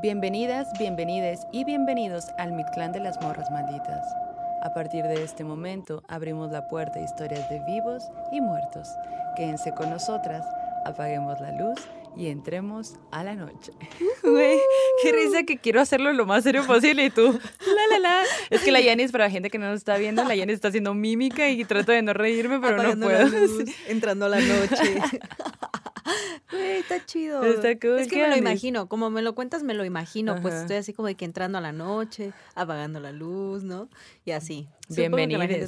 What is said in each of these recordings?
Bienvenidas, bienvenides y bienvenidos al Mictlán de las Morras Malditas. A partir de este momento abrimos la puerta a historias de vivos y muertos. Quédense con nosotras, apaguemos la luz y entremos a la noche. Güey, qué risa que quiero hacerlo lo más serio posible y tú, la la la. Es que la Yanis, para la gente que no nos está viendo, la Yanis está haciendo mímica y trato de no reírme, pero Apagando no la puedo. luz, entrando a la noche. Güey, está chido. Está cool, Es que ¿qué me lo imagino, como me lo cuentas, me lo imagino. Pues estoy así como de que entrando a la noche, apagando la luz, ¿no? Y así.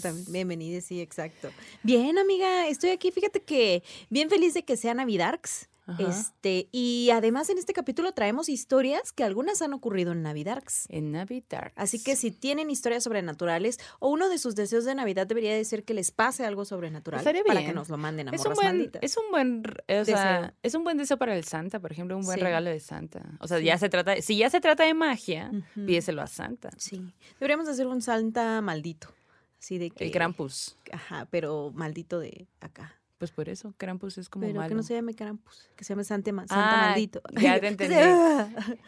También- Bienvenides, sí, exacto. Bien, amiga, estoy aquí. Fíjate que bien feliz de que sea Navidarks. Ajá. Este, y además en este capítulo traemos historias que algunas han ocurrido en Navidarks. En Navidad. Así que si tienen historias sobrenaturales o uno de sus deseos de Navidad debería de ser que les pase algo sobrenatural Estaría para bien. que nos lo manden a Es un, morras buen, malditas. es un buen, o sea, Deseo. es un buen deseo para el Santa, por ejemplo, un buen Sí. regalo de Santa. O sea, Sí. ya se trata, si ya se trata de magia, pídeselo a Santa. Sí. Deberíamos hacer un Santa maldito. Así de que. El Krampus. Ajá, pero maldito de acá. Pues por eso, Krampus es como pero malo. que no se llame Krampus, que se llame Santa, Santa Ah, maldito. ya te entendí.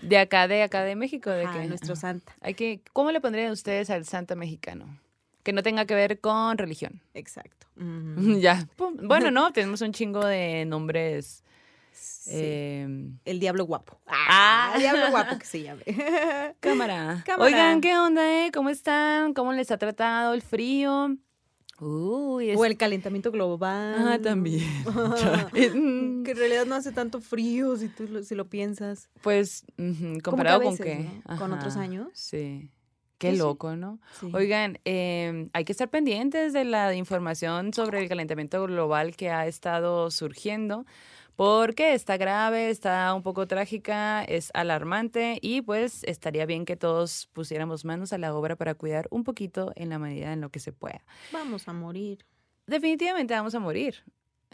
De acá, de acá de México, de que nuestro Santa. hay que, ¿cómo le pondrían ustedes al Santa mexicano? Que no tenga que ver con religión. Exacto. Ya. Bueno, no, tenemos un chingo de nombres. Sí. eh, El diablo guapo. Ah. el diablo guapo que se llame. Cámara. Cámara. Oigan, ¿qué onda, eh? ¿Cómo están? ¿Cómo les ha tratado el frío? Uy, es... o el calentamiento global. Ah, también. Que en realidad no hace tanto frío si tú lo, si lo piensas. Pues, comparado con qué. ¿no? ¿Con otros años? Sí. Qué sí. loco, ¿no? Sí. Oigan, eh, hay que estar pendientes de la información sobre el calentamiento global que ha estado surgiendo, porque está grave, está un poco trágica, es alarmante y pues estaría bien que todos pusiéramos manos a la obra para cuidar un poquito en la medida en lo que se pueda. Vamos a morir. Definitivamente vamos a morir.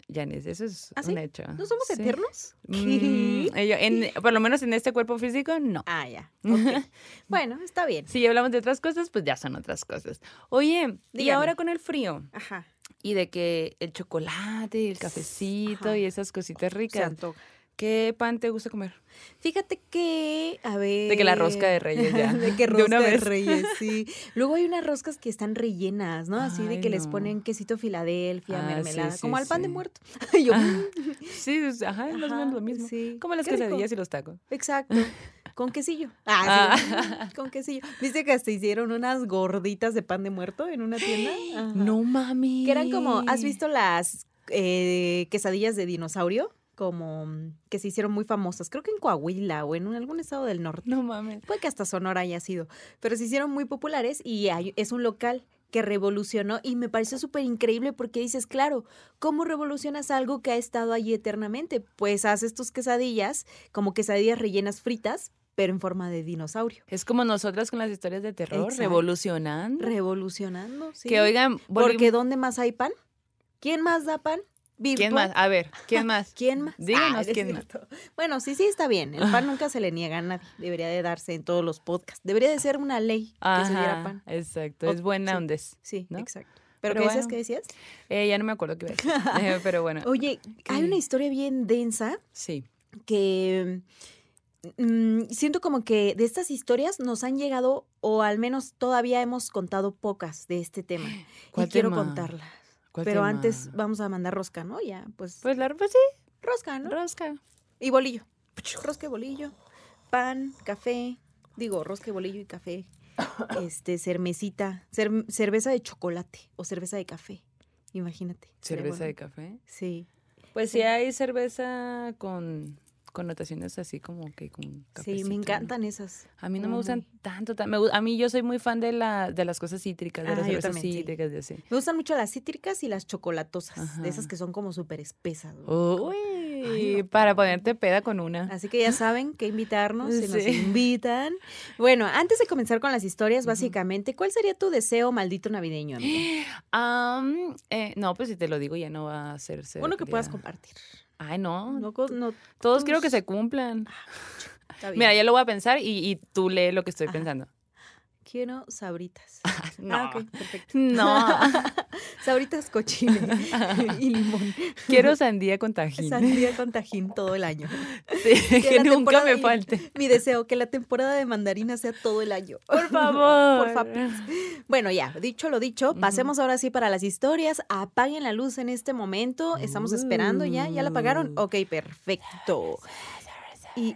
Yanis, eso es ¿Ah, sí? un hecho. ¿No somos Sí. eternos? Mm, en- por lo menos en este cuerpo físico, no. Ah, ya. bueno, está bien. Si hablamos de otras cosas, pues ya son otras cosas. Oye, y ahora con el frío Ajá. Y de que el chocolate y el cafecito Ajá. y esas cositas ricas, antoja. ¿qué pan te gusta comer? Fíjate que, a ver. De que la rosca de Reyes ya. de que De rosca una de, vez. Reyes, sí. Luego hay unas roscas que están rellenas, ¿no? Así de que les ponen quesito Filadelfia, Ah, sí, mermelada, sí, como al pan de sí. muerto. Yo, Ah, sí, es- ajá, más o menos lo mismo. sí. Como las quesadillas y los tacos. Exacto. Con quesillo. Ah, sí. Con quesillo. ¿Viste que hasta hicieron unas gorditas de pan de muerto en una tienda? Ajá. No mami. Que eran como, ¿has visto las eh, quesadillas de dinosaurio? Como que se hicieron muy famosas. Creo que en Coahuila o en un- algún estado del norte. No mames. Puede que hasta Sonora haya sido. Pero se hicieron muy populares y hay- es un local que revolucionó y me pareció súper increíble porque dices, claro, ¿cómo revolucionas algo que ha estado allí eternamente? Pues haces tus quesadillas como quesadillas rellenas fritas, pero en forma de dinosaurio. Es como nosotras con las historias de terror, Exacto. revolucionando. Revolucionando, sí. Que oigan, Porque ¿dónde más hay pan? ¿Quién más da pan? ¿quién ¿Virtual? más? A ver, ¿quién más? ¿Quién más? Díganos Ah, quién más. Bueno, sí, sí, está bien. El pan nunca se le niega a nadie. Debería de darse en todos los podcasts. Debería de ser una ley que se diera pan. exacto. O- Es buena sí. ondes. Sí, ¿no? exacto. ¿Pero, Pero qué decías? bueno. ¿Qué decías? Eh, ya no me acuerdo qué iba a decir. Eh, pero bueno. Oye, hay una historia bien densa Sí. que mm, siento como que de estas historias nos han llegado, o al menos todavía hemos contado pocas de este tema. Y ¿Cuál quiero contarlas. ¿Cuál Pero tema? antes vamos a mandar rosca, ¿no? Ya, pues. Pues la pues sí, rosca, ¿no? rosca. Y bolillo. Rosca y bolillo. Pan, café. Digo, rosca y bolillo y café. Este, cermecita. cer- cerveza de chocolate o cerveza de café. Imagínate. ¿Cerveza de café? Sí. Pues sí hay cerveza con, connotaciones así como que con Sí, me ¿no? encantan esas. A mí no me gustan tanto. tan- me a mí yo soy muy fan de, la, de las cosas cítricas, de Ah, las cervezas cítricas, de así. Me gustan mucho las cítricas y las chocolatosas, de esas que son como súper espesas. Uy, Ay, no. para ponerte peda con una. Así que ya saben que invitarnos, si nos Sí. invitan. Bueno, antes de comenzar con las historias, básicamente, ¿cuál sería tu deseo maldito navideño? Am, eh, no, pues si te lo digo ya no va a hacerse. Uno que puedas compartir. Ay, no. No, co- no, Todos quiero que se cumplan. bien. Mira, ya lo voy a pensar y, y tú lee lo que estoy Ajá. pensando. Quiero sabritas. No. Ah, ok, perfecto. No. Sabritas cochine y limón. Quiero sandía con tajín. Sandía con tajín todo el año. Sí, que nunca me falte. Mi deseo, que la temporada de mandarina sea todo el año. Por favor. Por favor. Bueno, ya, dicho lo dicho, pasemos ahora sí para las historias. Apaguen la luz en este momento. Estamos esperando ya. ¿Ya la apagaron? Uh. Ok, perfecto. Y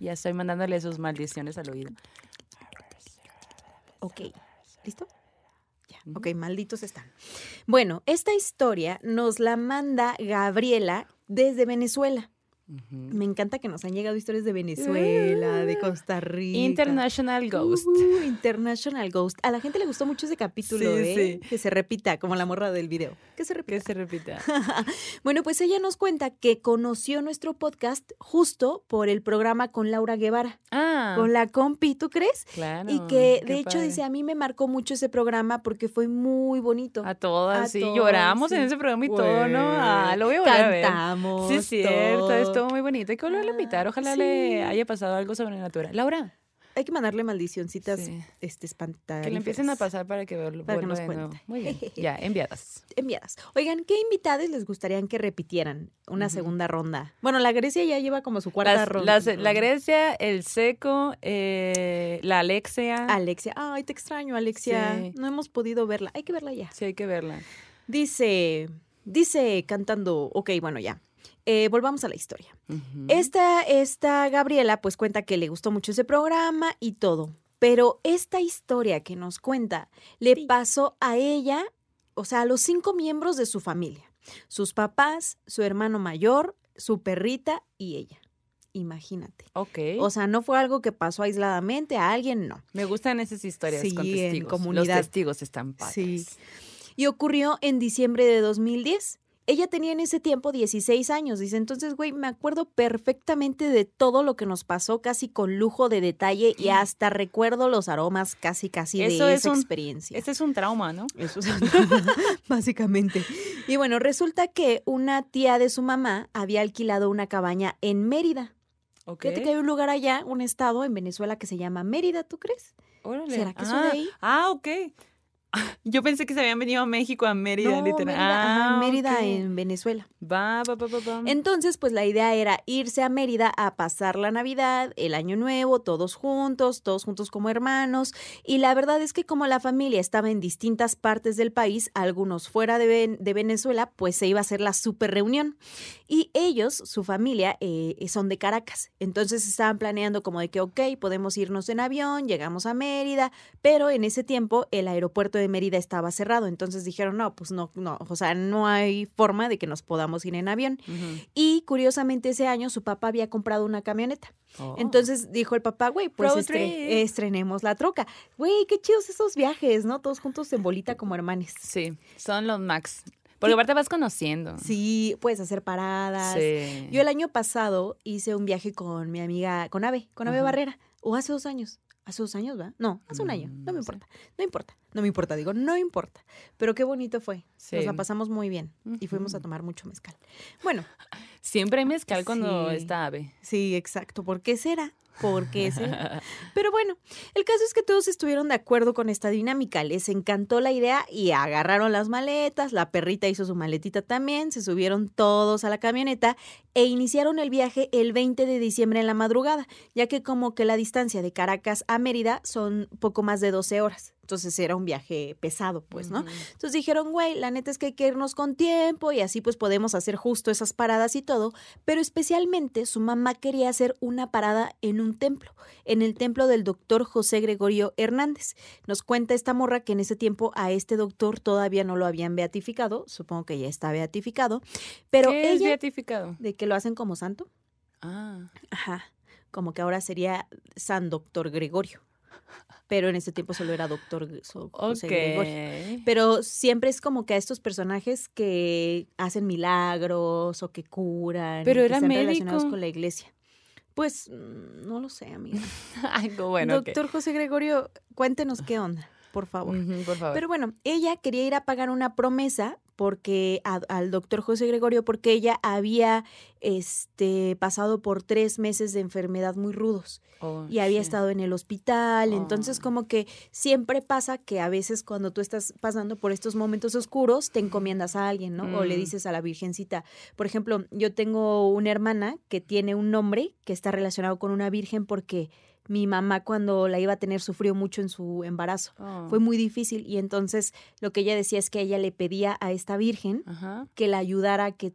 Ya estoy mandándole sus maldiciones al oído. Ok, ¿listo? Ya, ok, malditos están. Bueno, esta historia nos la manda Gabriela desde Venezuela. Me encanta que nos han llegado historias de Venezuela, de Costa Rica. International Ghost. Uh, International Ghost. A la gente le gustó mucho ese capítulo, Sí, ¿eh? sí. Que se repita, como la morra del video. Que se repita. Que se repita. Bueno, pues ella nos cuenta que conoció nuestro podcast justo por el programa con Laura Guevara, Ah, con la compi, ¿tú crees? claro. y que de hecho padre. dice, a mí me marcó mucho ese programa porque fue muy bonito. A todas, A sí. todas, Lloramos en sí. ese programa y todo, ¿no? Güey. Ah, lo voy a volver a ver. Cantamos. Sí, es cierto. todo. Estuvo muy bonito. Hay que volverlo a invitar. Ojalá sí. le haya pasado algo sobrenatural. Laura, Hay que mandarle maldicioncitas Sí. este, espantadas. que le empiecen a pasar para que vuelva Para que nos cuente. Muy bien. Ya, enviadas. enviadas. Oigan, ¿qué invitados les gustaría que repitieran una segunda ronda? Bueno, la Grecia ya lleva como su cuarta Las- ronda. las- la Grecia, el Seco, eh, la Alexia. Alexia. Ay, te extraño, Alexia. Sí. No hemos podido verla. Hay que verla ya. Sí, hay que verla. Dice, dice cantando, ok, bueno, ya. Eh, volvamos a la historia. Esta, esta Gabriela pues cuenta que le gustó mucho ese programa y todo, pero esta historia que nos cuenta le pasó a ella, o sea, a los cinco miembros de su familia, sus papás, su hermano mayor, su perrita y ella. Imagínate. Ok. O sea, no fue algo que pasó aisladamente a alguien, no. Me gustan esas historias Sí, con en testigos. comunidad. Los testigos están padres. Sí. Y ocurrió en diciembre de 2010. Ella tenía en ese tiempo 16 años, dice, entonces, güey, me acuerdo perfectamente de todo lo que nos pasó, casi con lujo de detalle y hasta recuerdo los aromas casi, casi de es esa un- experiencia. Este es un trauma, ¿no? Eso es básicamente. Y bueno, resulta que una tía de su mamá había alquilado una cabaña en Mérida. Ok. Fíjate que hay un lugar allá, un estado en Venezuela que se llama Mérida, ¿tú crees? Órale. ¿Será que son ah, de ahí? Ah, ok. Yo pensé que se habían venido a México, a Mérida, No, literal. Mérida, Ah, Mérida en Venezuela. Va, va, va, va, va. Entonces, pues la idea era irse a Mérida a pasar la Navidad, el Año Nuevo, todos juntos, todos juntos como hermanos. Y la verdad es que como la familia estaba en distintas partes del país, algunos fuera de, de Venezuela, pues se iba a hacer la super reunión. Y ellos, su familia, eh, son de Caracas. Entonces estaban planeando como de que, ok, podemos irnos en avión, llegamos a Mérida, pero en ese tiempo el aeropuerto de Mérida estaba cerrado. Entonces dijeron, no, pues no, no, o sea, no hay forma de que nos podamos ir en avión. Y curiosamente ese año su papá había comprado una camioneta. Oh. Entonces dijo el papá, güey, pues estre- estrenemos la troca. Güey, qué chidos esos viajes, ¿no? Todos juntos en bolita como hermanes. Sí, son los max. Porque aparte vas conociendo. Sí, puedes hacer paradas. Sí. Yo el año pasado hice un viaje con mi amiga, con Ave, con Ave Ajá. Barrera. O hace dos años. Hace dos años, ¿va? No, hace un año. Mm, No me sé. importa. No importa. No me importa, digo, no importa. Pero qué bonito fue. Nos la pasamos muy bien. Y fuimos a tomar mucho mezcal. Bueno, Siempre hay mezcal cuando Sí. está ave. Sí, exacto. ¿Por qué será? ¿Por qué será? Pero bueno, el caso es que todos estuvieron de acuerdo con esta dinámica. Les encantó la idea y agarraron las maletas. La perrita hizo su maletita también. Se subieron todos a la camioneta e iniciaron el viaje el 20 de diciembre en la madrugada, ya que como que la distancia de Caracas a Mérida son poco más de 12 horas. Entonces era un viaje pesado, pues, ¿no? Entonces dijeron, güey, la neta es que hay que irnos con tiempo y así pues podemos hacer justo esas paradas y todo. Pero especialmente su mamá quería hacer una parada en un templo, en el templo del doctor José Gregorio Hernández. Nos cuenta esta morra que en ese tiempo a este doctor todavía no lo habían beatificado, supongo que ya está beatificado, pero ¿Qué es ella beatificado? de que lo hacen como santo. Ah. Ajá. Como que ahora sería San Doctor Gregorio. Pero en ese tiempo solo era Doctor so- José Gregorio. Ok. Pero siempre es como que a estos personajes que hacen milagros o que curan. Pero que era están relacionados médico. con la iglesia. Pues mm, no lo sé, amiga. Algo bueno. Doctor José Gregorio, cuéntenos qué onda, por favor. Por favor. Pero bueno, ella quería ir a pagar una promesa porque a- al doctor José Gregorio porque ella había este pasado por tres meses de enfermedad muy rudos Oh, y había estado en el hospital. Entonces, Oh. como que siempre pasa que a veces cuando tú estás pasando por estos momentos oscuros, te encomiendas a alguien, ¿no? O le Mm. dices a la Virgencita. Por ejemplo, yo tengo una hermana que tiene un nombre que está relacionado con una virgen porque mi mamá cuando la iba a tener sufrió mucho en su embarazo. Oh. Fue muy difícil y entonces lo que ella decía es que ella le pedía a esta virgen Ajá. que la ayudara a que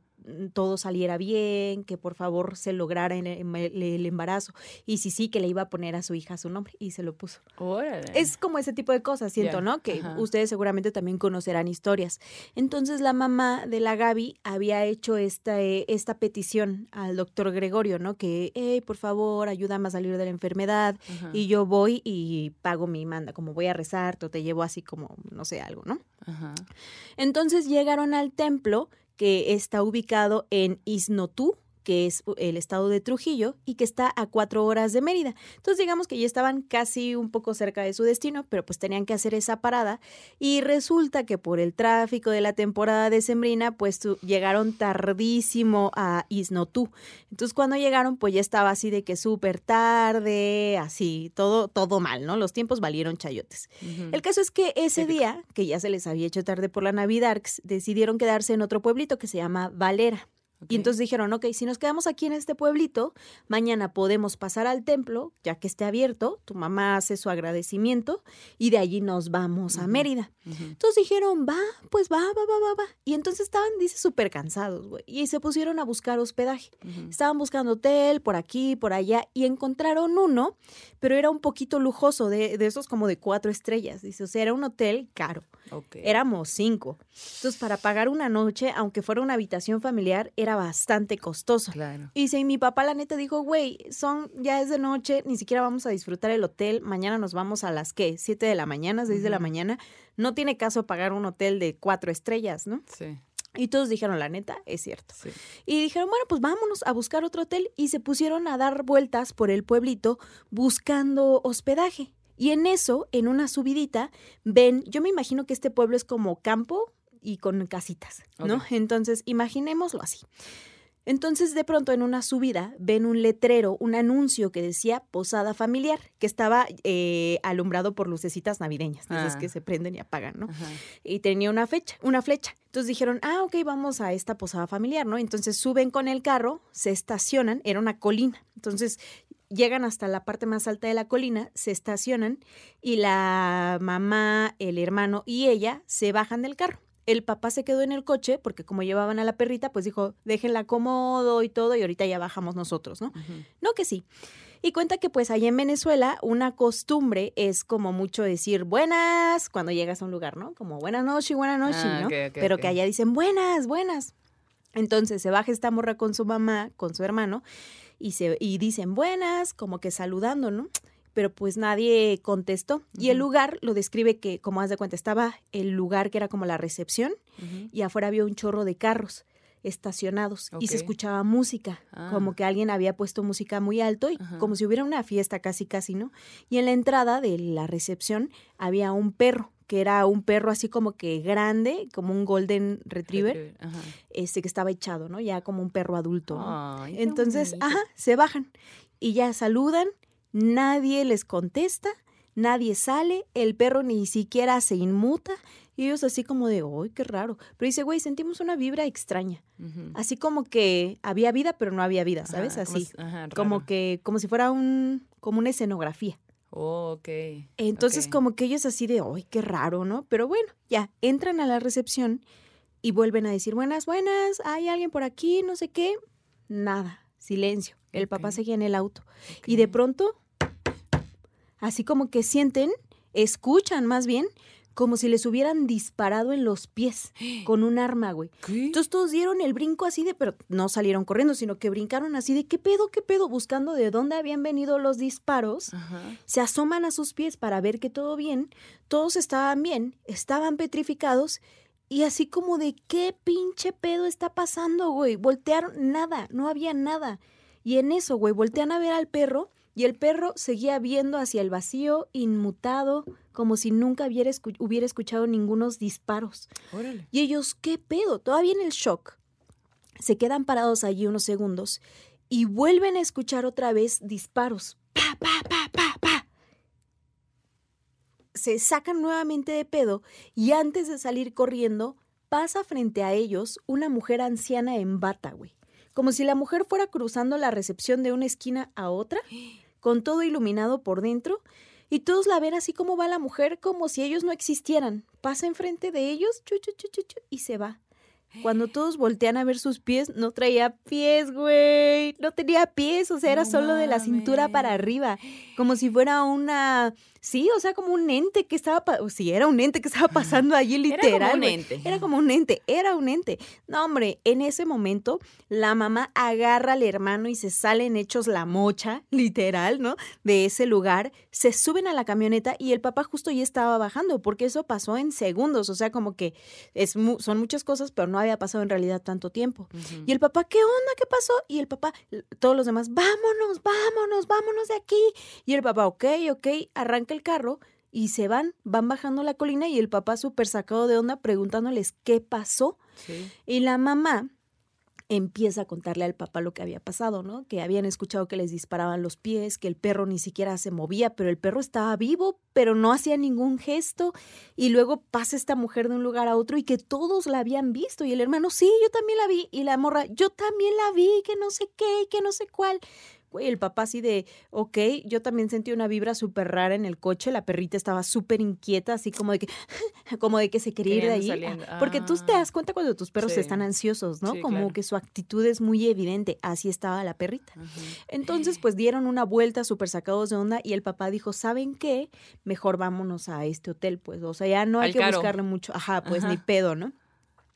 todo saliera bien, que por favor se lograra en el, embarazo. Y si sí, que le iba a poner a su hija su nombre y se lo puso. Órale. Es como ese tipo de cosas, siento, ¿no? Que ajá. ustedes seguramente también conocerán historias. Entonces la mamá de la Gaby había hecho esta, eh, esta petición al doctor Gregorio, ¿no? Que, hey, por favor, ayúdame a salir de la enfermedad Ajá, y yo voy y pago mi manda, como voy a rezarte o te llevo así como, no sé, algo, ¿no? Ajá. Entonces llegaron al templo que está ubicado en Isnotú, que es el estado de Trujillo y que está a cuatro horas de Mérida. Entonces digamos que ya estaban casi un poco cerca de su destino, pero pues tenían que hacer esa parada y resulta que por el tráfico de la temporada decembrina pues llegaron tardísimo a Isnotú. Entonces cuando llegaron pues ya estaba así de que súper tarde, así, todo, todo mal, ¿no? Los tiempos valieron chayotes. El caso es que ese día, que ya se les había hecho tarde por la Navidad, decidieron quedarse en otro pueblito que se llama Valera. Ok. Y entonces dijeron, ok, si nos quedamos aquí en este pueblito, mañana podemos pasar al templo, ya que esté abierto, tu mamá hace su agradecimiento y de allí nos vamos a Ujú. Mérida. Ujú. Entonces dijeron, va, pues va, va, va, va, va. Y entonces estaban, dice, súper cansados, güey. Y se pusieron a buscar hospedaje. Ujú. Estaban buscando hotel por aquí, por allá, y encontraron uno, pero era un poquito lujoso, de, de esos como de cuatro estrellas. Dice, o sea, era un hotel caro. Ok. Éramos cinco. Entonces, para pagar una noche, aunque fuera una habitación familiar, era bastante costoso. Claro. Y y mi papá la neta dijo, güey, son, ya es de noche, ni siquiera vamos a disfrutar el hotel, mañana nos vamos a las, ¿qué? ¿Siete de la mañana, seis de la mañana? No tiene caso pagar un hotel de cuatro estrellas, ¿no? Sí, Y todos dijeron, la neta, es cierto. sí. Y dijeron, bueno, pues vámonos a buscar otro hotel. Y se pusieron a dar vueltas por el pueblito buscando hospedaje. Y en eso, en una subidita, ven, yo me imagino que este pueblo es como campo y con casitas, ¿no? Entonces, imaginémoslo así. Entonces, de pronto, en una subida, ven un letrero, un anuncio que decía posada familiar, que estaba eh, alumbrado por lucecitas navideñas, de esas Ah. que se prenden y apagan, ¿no? Ajá. y tenía una fecha, una flecha. Entonces dijeron, ah, ok, vamos a esta posada familiar, ¿no? Entonces suben con el carro, se estacionan, era una colina. Entonces llegan hasta la parte más alta de la colina, se estacionan y la mamá, el hermano y ella se bajan del carro. El papá se quedó en el coche porque como llevaban a la perrita, pues dijo, déjenla cómodo y todo y ahorita ya bajamos nosotros, ¿no? No que sí. Y cuenta que pues allá en Venezuela una costumbre es como mucho decir buenas cuando llegas a un lugar, ¿no? Como buenas noches, buenas noches, Ah, ¿no? Pero que allá dicen buenas, buenas. Entonces se baja esta morra con su mamá, con su hermano, y, se, y dicen buenas, como que saludando, ¿no? Pero pues nadie contestó. Y el lugar lo describe que, como haz de cuenta, estaba el lugar que era como la recepción y afuera había un chorro de carros estacionados y se escuchaba música, como Ah. que alguien había puesto música muy alto y Ajá. como si hubiera una fiesta casi casi, ¿no? Y en la entrada de la recepción había un perro, que era un perro así como que grande, como un golden retriever, este que estaba echado, ¿no? Ya como un perro adulto, Entonces, ajá, se bajan y ya saludan, nadie les contesta, nadie sale, el perro ni siquiera se inmuta y ellos así como de, ¡ay, qué raro! Pero dice, güey, sentimos una vibra extraña, así como que había vida pero no había vida, ¿sabes? Ajá, así, ajá, como que, como si fuera un, como una escenografía. Oh, ok. Entonces como que ellos así de, ¡ay, qué raro, ¿no? Pero bueno, ya, entran a la recepción y vuelven a decir, buenas, buenas, hay alguien por aquí, no sé qué. Nada, silencio. El papá Ok. seguía en el auto. Y de pronto, así como que sienten, escuchan más bien, como si les hubieran disparado en los pies con un arma, güey. ¿Qué? Entonces todos dieron el brinco así de, pero no salieron corriendo, sino que brincaron así de, ¿qué pedo, qué pedo? Buscando de dónde habían venido los disparos. Ajá. Se asoman a sus pies para ver que todo bien. Todos estaban bien, estaban petrificados. Y así como de, ¿qué pinche pedo está pasando, güey? Voltearon, nada, no había nada. Y en eso, güey, voltean a ver al perro y el perro seguía viendo hacia el vacío, inmutado, como si nunca hubiera, escu- hubiera escuchado ningunos disparos. Órale. Y ellos, ¿qué pedo? Todavía en el shock. Se quedan parados allí unos segundos y vuelven a escuchar otra vez disparos. Pa, pa, pa, pa, pa. Se sacan nuevamente de pedo y antes de salir corriendo, pasa frente a ellos una mujer anciana en bata, güey. Como si la mujer fuera cruzando la recepción de una esquina a otra, con todo iluminado por dentro, y todos la ven así como va la mujer, como si ellos no existieran. Pasa enfrente de ellos, chu, chu, chu, chu, chu, y se va. Cuando todos voltean a ver sus pies, no traía pies, güey. No tenía pies, o sea, era No solo de la cintura para arriba. Como si fuera una. Sí, o sea, como un ente que estaba. o Sí, era un ente que estaba pasando allí Era literal. como un ente. Era como un ente, era un ente. No, hombre, en ese momento la mamá agarra al hermano y se salen hechos la mocha, literal, ¿no? De ese lugar, se suben a la camioneta y el papá justo ya estaba bajando, porque eso pasó en segundos, o sea, como que es mu- son muchas cosas, pero no había pasado en realidad tanto tiempo. Y el papá, ¿qué onda? ¿Qué pasó? Y el papá, todos los demás, vámonos, vámonos, vámonos de aquí. Y el papá, ok, ok, arranca el carro y se van, van bajando la colina y el papá súper sacado de onda preguntándoles qué pasó. Sí. Y la mamá empieza a contarle al papá lo que había pasado, ¿no? Que habían escuchado que les disparaban los pies, que el perro ni siquiera se movía, pero el perro estaba vivo, pero no hacía ningún gesto. Y luego pasa esta mujer de un lugar a otro y que todos la habían visto. Y el hermano, sí, yo también la vi. Y la morra, yo también la vi, que no sé qué, que no sé cuál. Güey, el papá así de, ok, yo también sentí una vibra súper rara en el coche, la perrita estaba súper inquieta, así como de que, como de que se quería ir de ahí. Ah, Porque tú te Ah. das cuenta cuando tus perros Sí. están ansiosos, ¿no? Sí, como claro. que su actitud es muy evidente, así estaba la perrita. Ajá. Entonces, pues dieron una vuelta súper sacados de onda y el papá dijo, ¿saben qué? Mejor vámonos a este hotel, pues, o sea, ya no hay Al que caro. buscarle mucho, ajá, pues ni pedo, ¿no?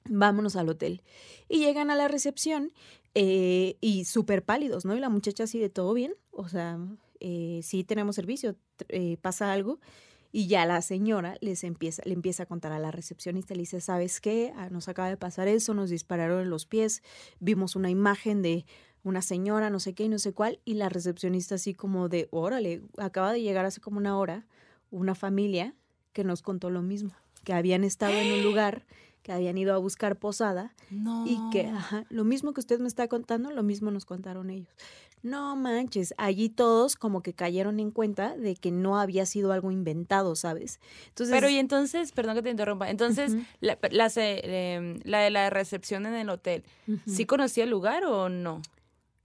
Vámonos al hotel. Y llegan a la recepción eh, y súper pálidos, ¿no? Y la muchacha así de todo bien, o sea, eh, sí tenemos servicio, eh, pasa algo. Y ya la señora les empieza, le empieza a contar a la recepcionista, le dice, ¿sabes qué? Ah, Nos acaba de pasar eso, nos dispararon en los pies, vimos una imagen de una señora, no sé qué y no sé cuál, y la recepcionista así como de, órale, acaba de llegar hace como una hora una familia que nos contó lo mismo, que habían estado en un lugar, que habían ido a buscar posada No. y que, ajá, lo mismo que usted me está contando, lo mismo nos contaron ellos. No manches, allí todos como que cayeron en cuenta de que no había sido algo inventado, ¿sabes? Entonces, Pero y entonces, perdón que te interrumpa, entonces la, la, em, la de la recepción en el hotel. ¿sí conocía el lugar o no?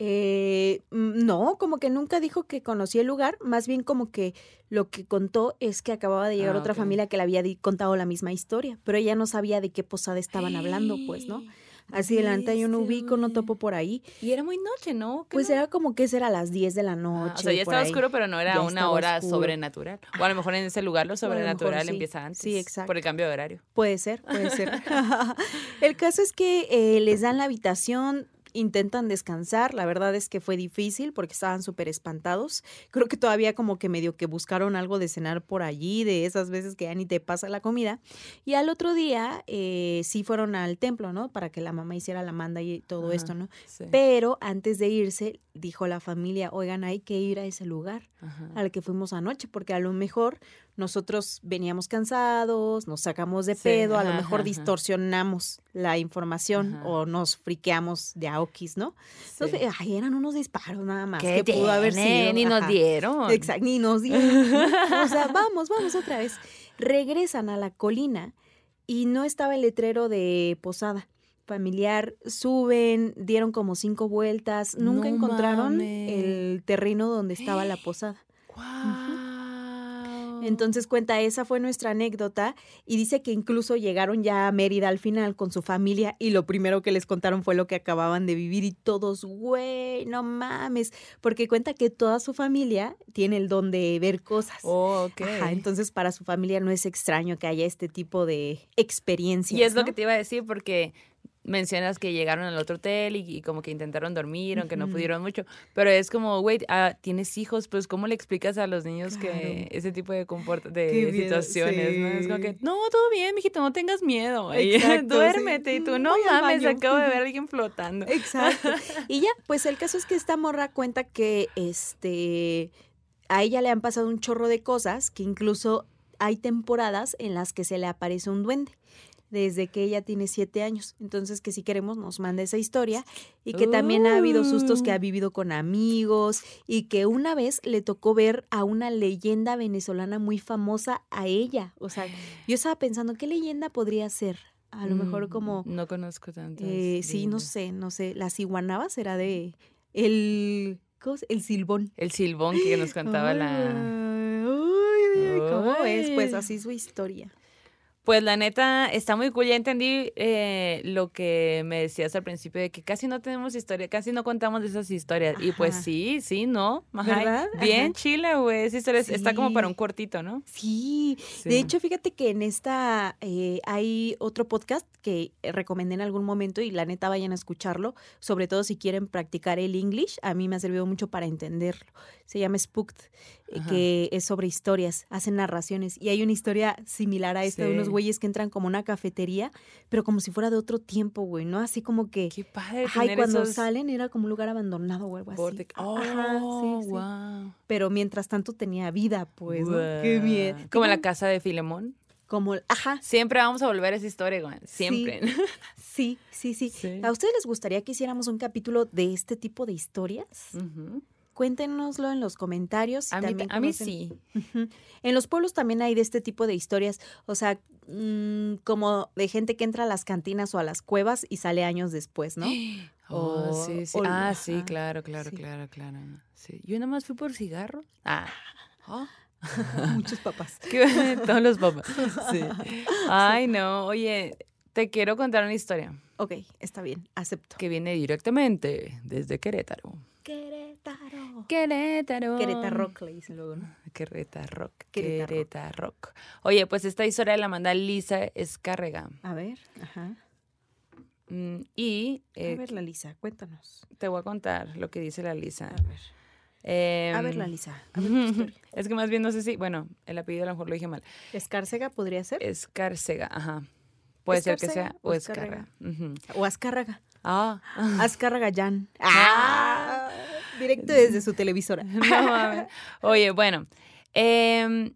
Eh, mm, no, como que nunca dijo que conocía el lugar, más bien como que lo que contó es que acababa de llegar Ah, otra familia que le había contado la misma historia, pero ella no sabía de qué posada estaban hablando, pues, ¿no? Así delante yo no ubico, no topo por ahí. Y era muy noche, ¿no? ¿Qué Pues no? era como que era a las 10 de la Ah, noche. o sea, ya estaba ahí. oscuro, pero no era Ya una hora oscuro. sobrenatural. O a lo mejor en ese lugar lo mejor sobrenatural sí. empieza antes. Sí, exacto. Por el cambio de horario. Puede ser, puede ser. el caso es que eh, les dan la habitación, intentan descansar. La verdad es que fue difícil porque estaban súper espantados. Creo que todavía como que medio que buscaron algo de cenar por allí, de esas veces que ya ni te pasa la comida. Y al otro día eh, sí fueron al templo, ¿no? Para que la mamá hiciera la manda y todo Ajá, esto, ¿no? Sí. Pero antes de irse, dijo la familia, oigan, hay que ir a ese lugar Ajá. al que fuimos anoche, porque a lo mejor nosotros veníamos cansados, nos sacamos de Sí, pedo, a lo mejor ajá. distorsionamos la información o nos friqueamos de aokis, ¿no? Entonces, Sí. ay, eran unos disparos nada más. ¿Qué que pudo haber sido. Ni nos dieron. Exacto, ni nos dieron. o sea, vamos, vamos otra vez. Regresan a la colina y no estaba el letrero de posada familiar, suben, dieron como cinco vueltas, nunca No encontraron mames. el terreno donde estaba la posada. Entonces cuenta, esa fue nuestra anécdota y dice que incluso llegaron ya a Mérida al final con su familia y lo primero que les contaron fue lo que acababan de vivir y todos, güey, no mames, porque cuenta que toda su familia tiene el don de ver cosas. Oh, ok. Ajá, entonces para su familia no es extraño que haya este tipo de experiencias. Y es lo que te iba a decir porque mencionas que llegaron al otro hotel y, y como que intentaron dormir, aunque no Ujú. pudieron mucho. Pero es como, güey, ah, tienes hijos, pues ¿cómo le explicas a los niños que ese tipo de de situaciones, ¿no? Es como que, no, todo bien, mijito, no tengas miedo. Y Exacto, sí. duérmete. Y tú, Mm, no voy mames, baño". acabo de ver a alguien flotando. Exacto. Y ya, pues el caso es que esta morra cuenta que este a ella le han pasado un chorro de cosas, que incluso hay temporadas en las que se le aparece un duende desde que ella tiene siete años. Entonces, que si queremos nos manda esa historia y que también ha habido sustos que ha Uh. vivido con amigos y que una vez le tocó ver a una leyenda venezolana muy famosa a ella. O sea, yo estaba pensando, ¿qué leyenda podría ser? A lo mejor Mm, como... No conozco tanto. Eh, sí, no sé, no sé. Las iguanabas era de el ¿cómo se- el silbón. El silbón que nos contaba la... Ay, ¿Cómo es? Pues así su historia. Pues la neta, está muy cool. Ya entendí eh, lo que me decías al principio de que casi no tenemos historia, casi no contamos de esas historias. Y pues sí, sí, ¿no? Ajá, ¿Verdad? Bien chile, güey. Esa historia es- está como para un cortito, ¿no? Sí. Sí. De hecho, fíjate que en esta eh, hay otro podcast que eh, recomendé en algún momento y la neta vayan a escucharlo, sobre todo si quieren practicar el English. A mí me ha servido mucho para entenderlo. Se llama Spooked, eh, que es sobre historias, hacen narraciones. Y hay una historia similar a esta de unos. Güeyes que entran como una cafetería, pero como si fuera de otro tiempo, güey, ¿no? Así como que... Qué padre. Ajá, y cuando esos salen era como un lugar abandonado o algo así. Ajá, Oh, sí, sí. wow. Pero mientras tanto tenía vida, pues, ¿no? Qué bien. Como la casa de Filemón. Como, ajá, Siempre vamos a volver a esa historia, güey. Siempre. sí, sí, sí. Sí. ¿A ustedes les gustaría que hiciéramos un capítulo de este tipo de historias? Ujú. Cuéntenoslo en los comentarios. si A mí, también a mí sí. En los pueblos también hay de este tipo de historias, o sea, mm, como de gente que entra a las cantinas o a las cuevas y sale años después, ¿no? Oh, O- sí, sí. o- ah, sí, claro, claro, sí. claro, claro. Sí. Yo nada más fui por cigarros. Ah. Ah. Muchos papás. Todos los papás. Sí. Ay, no. Oye, te quiero contar una historia Ok, está bien, acepto. que viene directamente desde Querétaro. Querétaro. Querétaro. Querétaro, le dicen luego, ¿no? Querétaro. Querétaro. Querétaro. Oye, pues esta historia la manda Lisa Escárrega. A ver, ajá. Mm, Y A eh, ver, la Lisa, cuéntanos. te voy a contar lo que dice la Lisa. A ver. A ver, Em, la Lisa. A ver. Es que más bien no sé si, bueno, el apellido a lo mejor lo dije mal. ¿Escárcega podría ser? Escárcega, ajá. Puede ser que sea o Escárrega. Escarga. Ujú. ¿O Azcárraga? Ah, Azcárraga Jan. Ah, directo desde su televisora. no. Oye, bueno, em,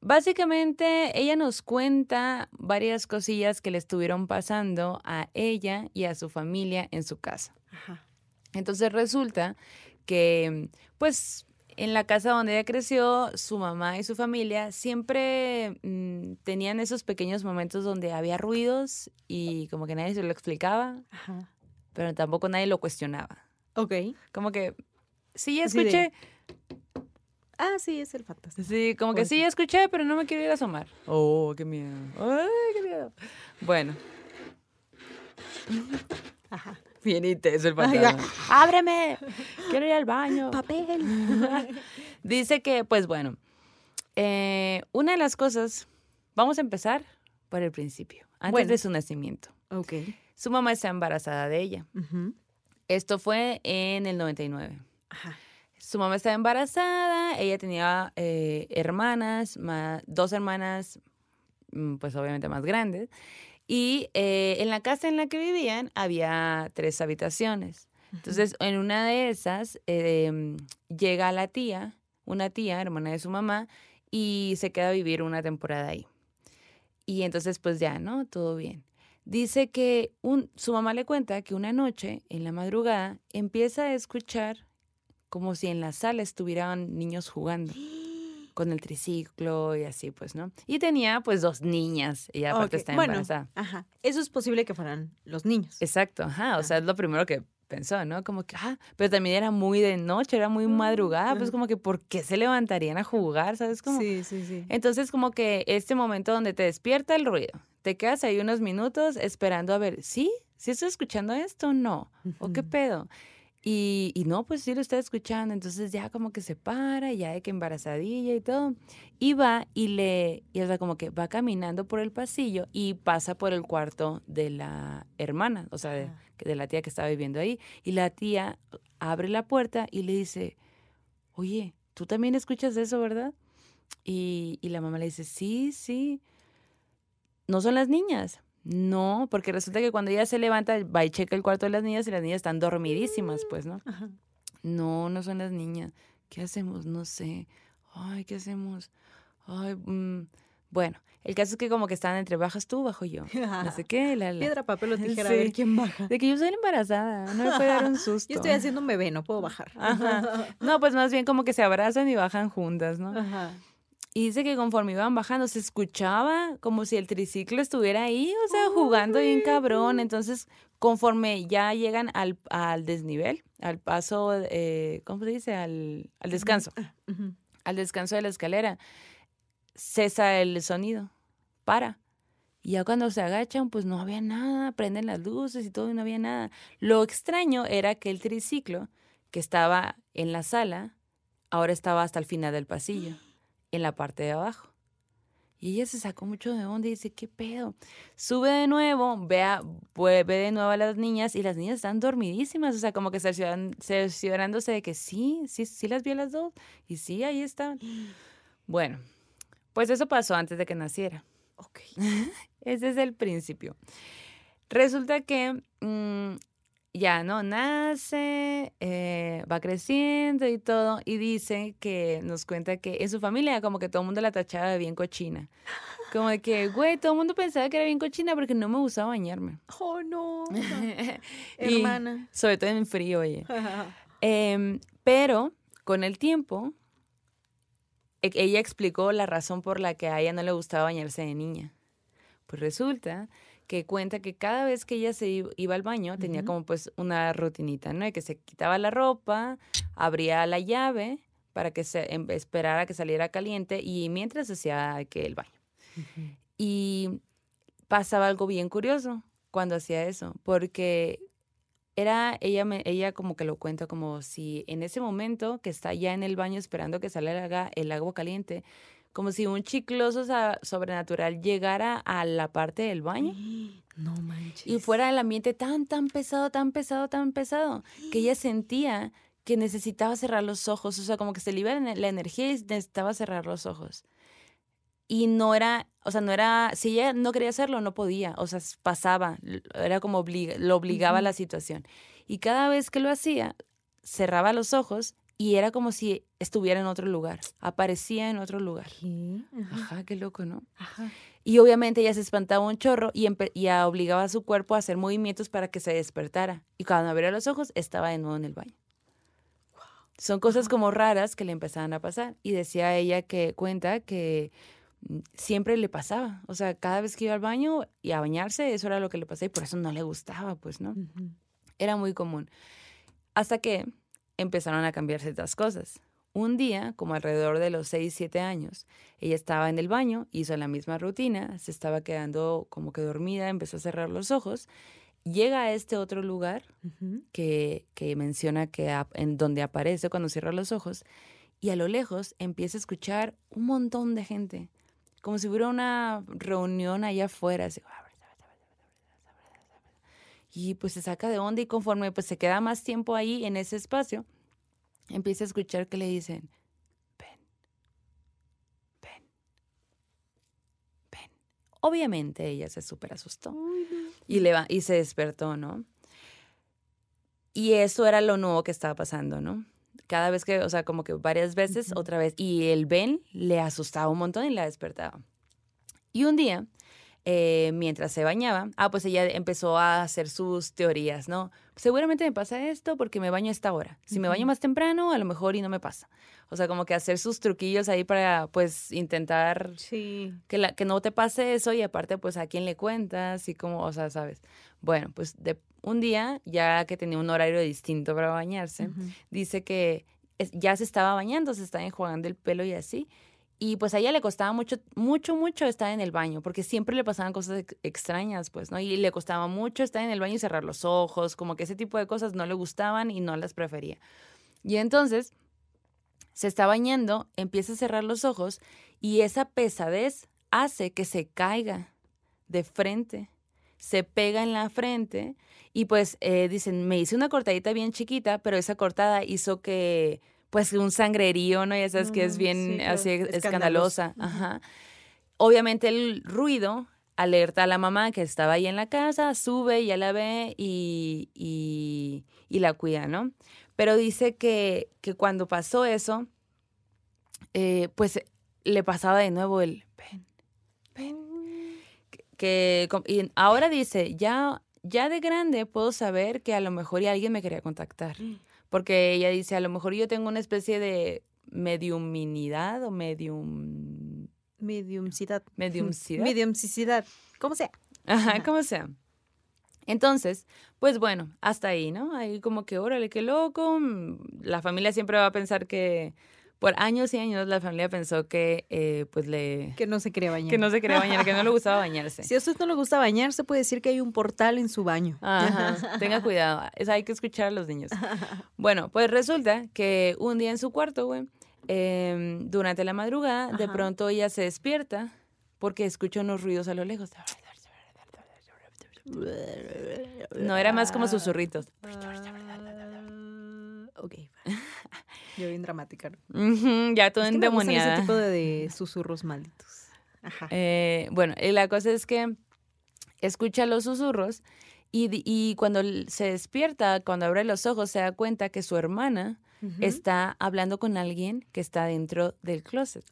básicamente ella nos cuenta varias cosillas que le estuvieron pasando a ella y a su familia en su casa. Ajá. Entonces resulta que, pues, en la casa donde ella creció, su mamá y su familia siempre mm, tenían esos pequeños momentos donde había ruidos y como que nadie se lo explicaba, Ajá. pero tampoco nadie lo cuestionaba. Ok. Como que, sí, de- escuché, Ah, sí, es el fantasma. sí, como que sí, ya escuché, pero no me quiero ir a asomar. Oh, qué miedo. Ay, qué miedo. Bueno, Ajá. bien intenso el fantasma. ¡Ábreme! Quiero ir al baño. Papel. Dice que, pues bueno, eh, una de las cosas, vamos a empezar por el principio, antes Bueno. de su nacimiento. ok. Su mamá está embarazada de ella. Esto fue en el 99. Ajá. Su mamá estaba embarazada, ella tenía eh, hermanas, ma- dos hermanas, mm, pues obviamente más grandes, y eh, en la casa en la que vivían había tres habitaciones. Entonces, en una de esas eh, llega la tía, una tía, hermana de su mamá, y se queda a vivir una temporada ahí. Y entonces, pues ya, ¿no? Todo bien. Dice que un, su mamá le cuenta que una noche, en la madrugada, empieza a escuchar como si en la sala estuvieran niños jugando con el triciclo y así, pues, ¿no? Y tenía, pues, dos niñas. Ella aparte Ok, está bueno, embarazada. Ajá. Eso es posible que fueran los niños. Exacto, ajá. O sea, es lo primero que pensó, ¿no? Como que, ah, pero también era muy de noche, era muy madrugada, pues como que, ¿por qué se levantarían a jugar? ¿Sabes? Como... Sí, sí, sí. Entonces, como que este momento donde te despierta el ruido, te quedas ahí unos minutos esperando a ver, ¿sí? ¿Sí estoy escuchando esto o no? ¿O qué pedo? Y, y, no, pues sí lo está escuchando. Entonces ya como que se para, ya de que embarazadilla y todo. Y va y le, y o sea, como que va caminando por el pasillo y pasa por el cuarto de la hermana, o sea, de, de la tía que estaba viviendo ahí. Y la tía abre la puerta y le dice, oye, tú también escuchas eso, ¿verdad? Y, y la mamá le dice, sí, sí. No son las niñas. No, porque resulta que cuando ella se levanta, va y checa el cuarto de las niñas y las niñas están dormidísimas, pues, ¿no? Ajá. No, no son las niñas. ¿Qué hacemos? No sé. Ay, ¿qué hacemos? Ay, mmm. bueno, el caso es que como que estaban entre bajas tú, bajo yo. No sé qué. La, la. Piedra, papel o tijera, sí. a ver quién baja. De que yo soy embarazada, no me puede dar un susto. yo estoy haciendo un bebé, no puedo bajar. Ajá. No, pues más bien como que se abrazan y bajan juntas, ¿no? Ajá. Y dice que conforme iban bajando se escuchaba como si el triciclo estuviera ahí, o sea, jugando bien cabrón. Entonces, conforme ya llegan al, al desnivel, al paso, eh, ¿cómo se dice? Al, al descanso. Uh -huh. Al descanso de la escalera, cesa el sonido, para. Y ya cuando se agachan, pues no había nada, prenden las luces y todo y no había nada. Lo extraño era que el triciclo que estaba en la sala, ahora estaba hasta el final del pasillo en la parte de abajo. Y ella se sacó mucho de onda y dice, ¿qué pedo? Sube de nuevo, ve, a, ve de nuevo a las niñas y las niñas están dormidísimas, o sea, como que cerciorándose de que sí, sí, sí las vi a las dos y sí, ahí están. Bueno, pues eso pasó antes de que naciera. Ok. Ese es el principio. Resulta que mmm, ya no nace, eh, va creciendo y todo, y dice que nos cuenta que en su familia como que todo el mundo la tachaba de bien cochina. Como de que, güey, todo el mundo pensaba que era bien cochina porque no me gustaba bañarme. Oh, no. Hermana. Sobre todo en frío, oye. eh, pero con el tiempo, e ella explicó la razón por la que a ella no le gustaba bañarse de niña. Pues resulta que cuenta que cada vez que ella se iba al baño tenía como pues una rutinita, ¿no? De que se quitaba la ropa, abría la llave para que se em, esperara que saliera caliente y mientras hacía que el baño. Uh -huh. Y pasaba algo bien curioso cuando hacía eso, porque era ella me, ella como que lo cuenta como si en ese momento que está ya en el baño esperando que salga el agua caliente, como si un chicloso sobrenatural llegara a la parte del baño. No manches. Y fuera el ambiente tan, tan pesado, tan pesado, tan pesado, que ella sentía que necesitaba cerrar los ojos, o sea, como que se libera la energía y necesitaba cerrar los ojos. Y no era, o sea, no era, si ella no quería hacerlo, no podía, o sea, pasaba, era como obliga, lo obligaba uh -huh. a la situación. Y cada vez que lo hacía, cerraba los ojos y era como si estuviera en otro lugar, aparecía en otro lugar. ¿Qué? Ajá. Ajá, qué loco, ¿no? Ajá. Y obviamente ella se espantaba un chorro y, y obligaba a su cuerpo a hacer movimientos para que se despertara. Y cuando abría los ojos, estaba de nuevo en el baño. Wow. Son cosas como raras que le empezaban a pasar. Y decía ella que cuenta que mm, siempre le pasaba. O sea, cada vez que iba al baño y a bañarse, eso era lo que le pasaba y por eso no le gustaba, pues, ¿no? Uh -huh. Era muy común. Hasta que empezaron a cambiar ciertas cosas. Un día, como alrededor de los 6, 7 años, ella estaba en el baño, hizo la misma rutina, se estaba quedando como que dormida, empezó a cerrar los ojos, llega a este otro lugar uh -huh. que, que, menciona que en donde aparece cuando cierra los ojos, y a lo lejos empieza a escuchar un montón de gente, como si hubiera una reunión allá afuera, así, y pues se saca de onda y conforme pues se queda más tiempo ahí en ese espacio, empieza a escuchar que le dicen, ven, ven, ven. Obviamente ella se súper asustó y, le va, y se despertó, ¿no? Y eso era lo nuevo que estaba pasando, ¿no? Cada vez que, o sea, como que varias veces, uh -huh. otra vez. Y el ven le asustaba un montón y la despertaba. Y un día eh, mientras se bañaba, ah, pues ella empezó a hacer sus teorías, ¿no? Seguramente me pasa esto porque me baño a esta hora. Si me baño más temprano, a lo mejor y no me pasa. O sea, como que hacer sus truquillos ahí para, pues, intentar Sí. que, la, que no te pase eso y aparte, pues, a quién le cuentas y cómo, o sea, ¿sabes? Bueno, pues, de un día, ya que tenía un horario distinto para bañarse, dice que ya se estaba bañando, se estaba enjuagando el pelo y así. Y pues a ella le costaba mucho, mucho, mucho estar en el baño, porque siempre le pasaban cosas ex- extrañas, pues, ¿no? Y le costaba mucho estar en el baño y cerrar los ojos, como que ese tipo de cosas no le gustaban y no las prefería. Y entonces se está bañando, empieza a cerrar los ojos y esa pesadez hace que se caiga de frente, se pega en la frente y pues eh, dicen, me hice una cortadita bien chiquita, pero esa cortada hizo que pues un sangrerío, ¿no? Ya sabes que es bien sí, así escandalosa. Ajá. Obviamente el ruido alerta a la mamá que estaba ahí en la casa, sube, ya la ve y, y, y la cuida, ¿no? Pero dice que, que cuando pasó eso, eh, pues le pasaba de nuevo el ven, ven. Que, y ahora dice, ya, ya de grande puedo saber que a lo mejor alguien me quería contactar. Porque ella dice, a lo mejor yo tengo una especie de mediuminidad o medium... Mediumcidad. Mediumcidad. Mediumcicidad. ¿Cómo sea? Ajá, como sea. Entonces, pues bueno, hasta ahí, ¿no? Ahí como que, órale, qué loco. mm, La familia siempre va a pensar que, por años y años, la familia pensó que, eh, pues le... Que no se quería bañar. Que no se quería bañar, que no le gustaba bañarse. Si a usted no le gusta bañarse, puede decir que hay un portal en su baño. Ajá, tenga cuidado. Hay que escuchar a los niños. Bueno, pues resulta que un día en su cuarto, güey, em, durante la madrugada, de pronto ella se despierta porque escucha unos ruidos a lo lejos. No, era más como susurritos. Ah, ok. Yo bien dramática, ya todo Es que me ese tipo de, de susurros malditos. Ajá. Eh, bueno, y la cosa es que escucha los susurros y, y cuando se despierta, cuando abre los ojos, se da cuenta que su hermana está hablando con alguien que está dentro del closet.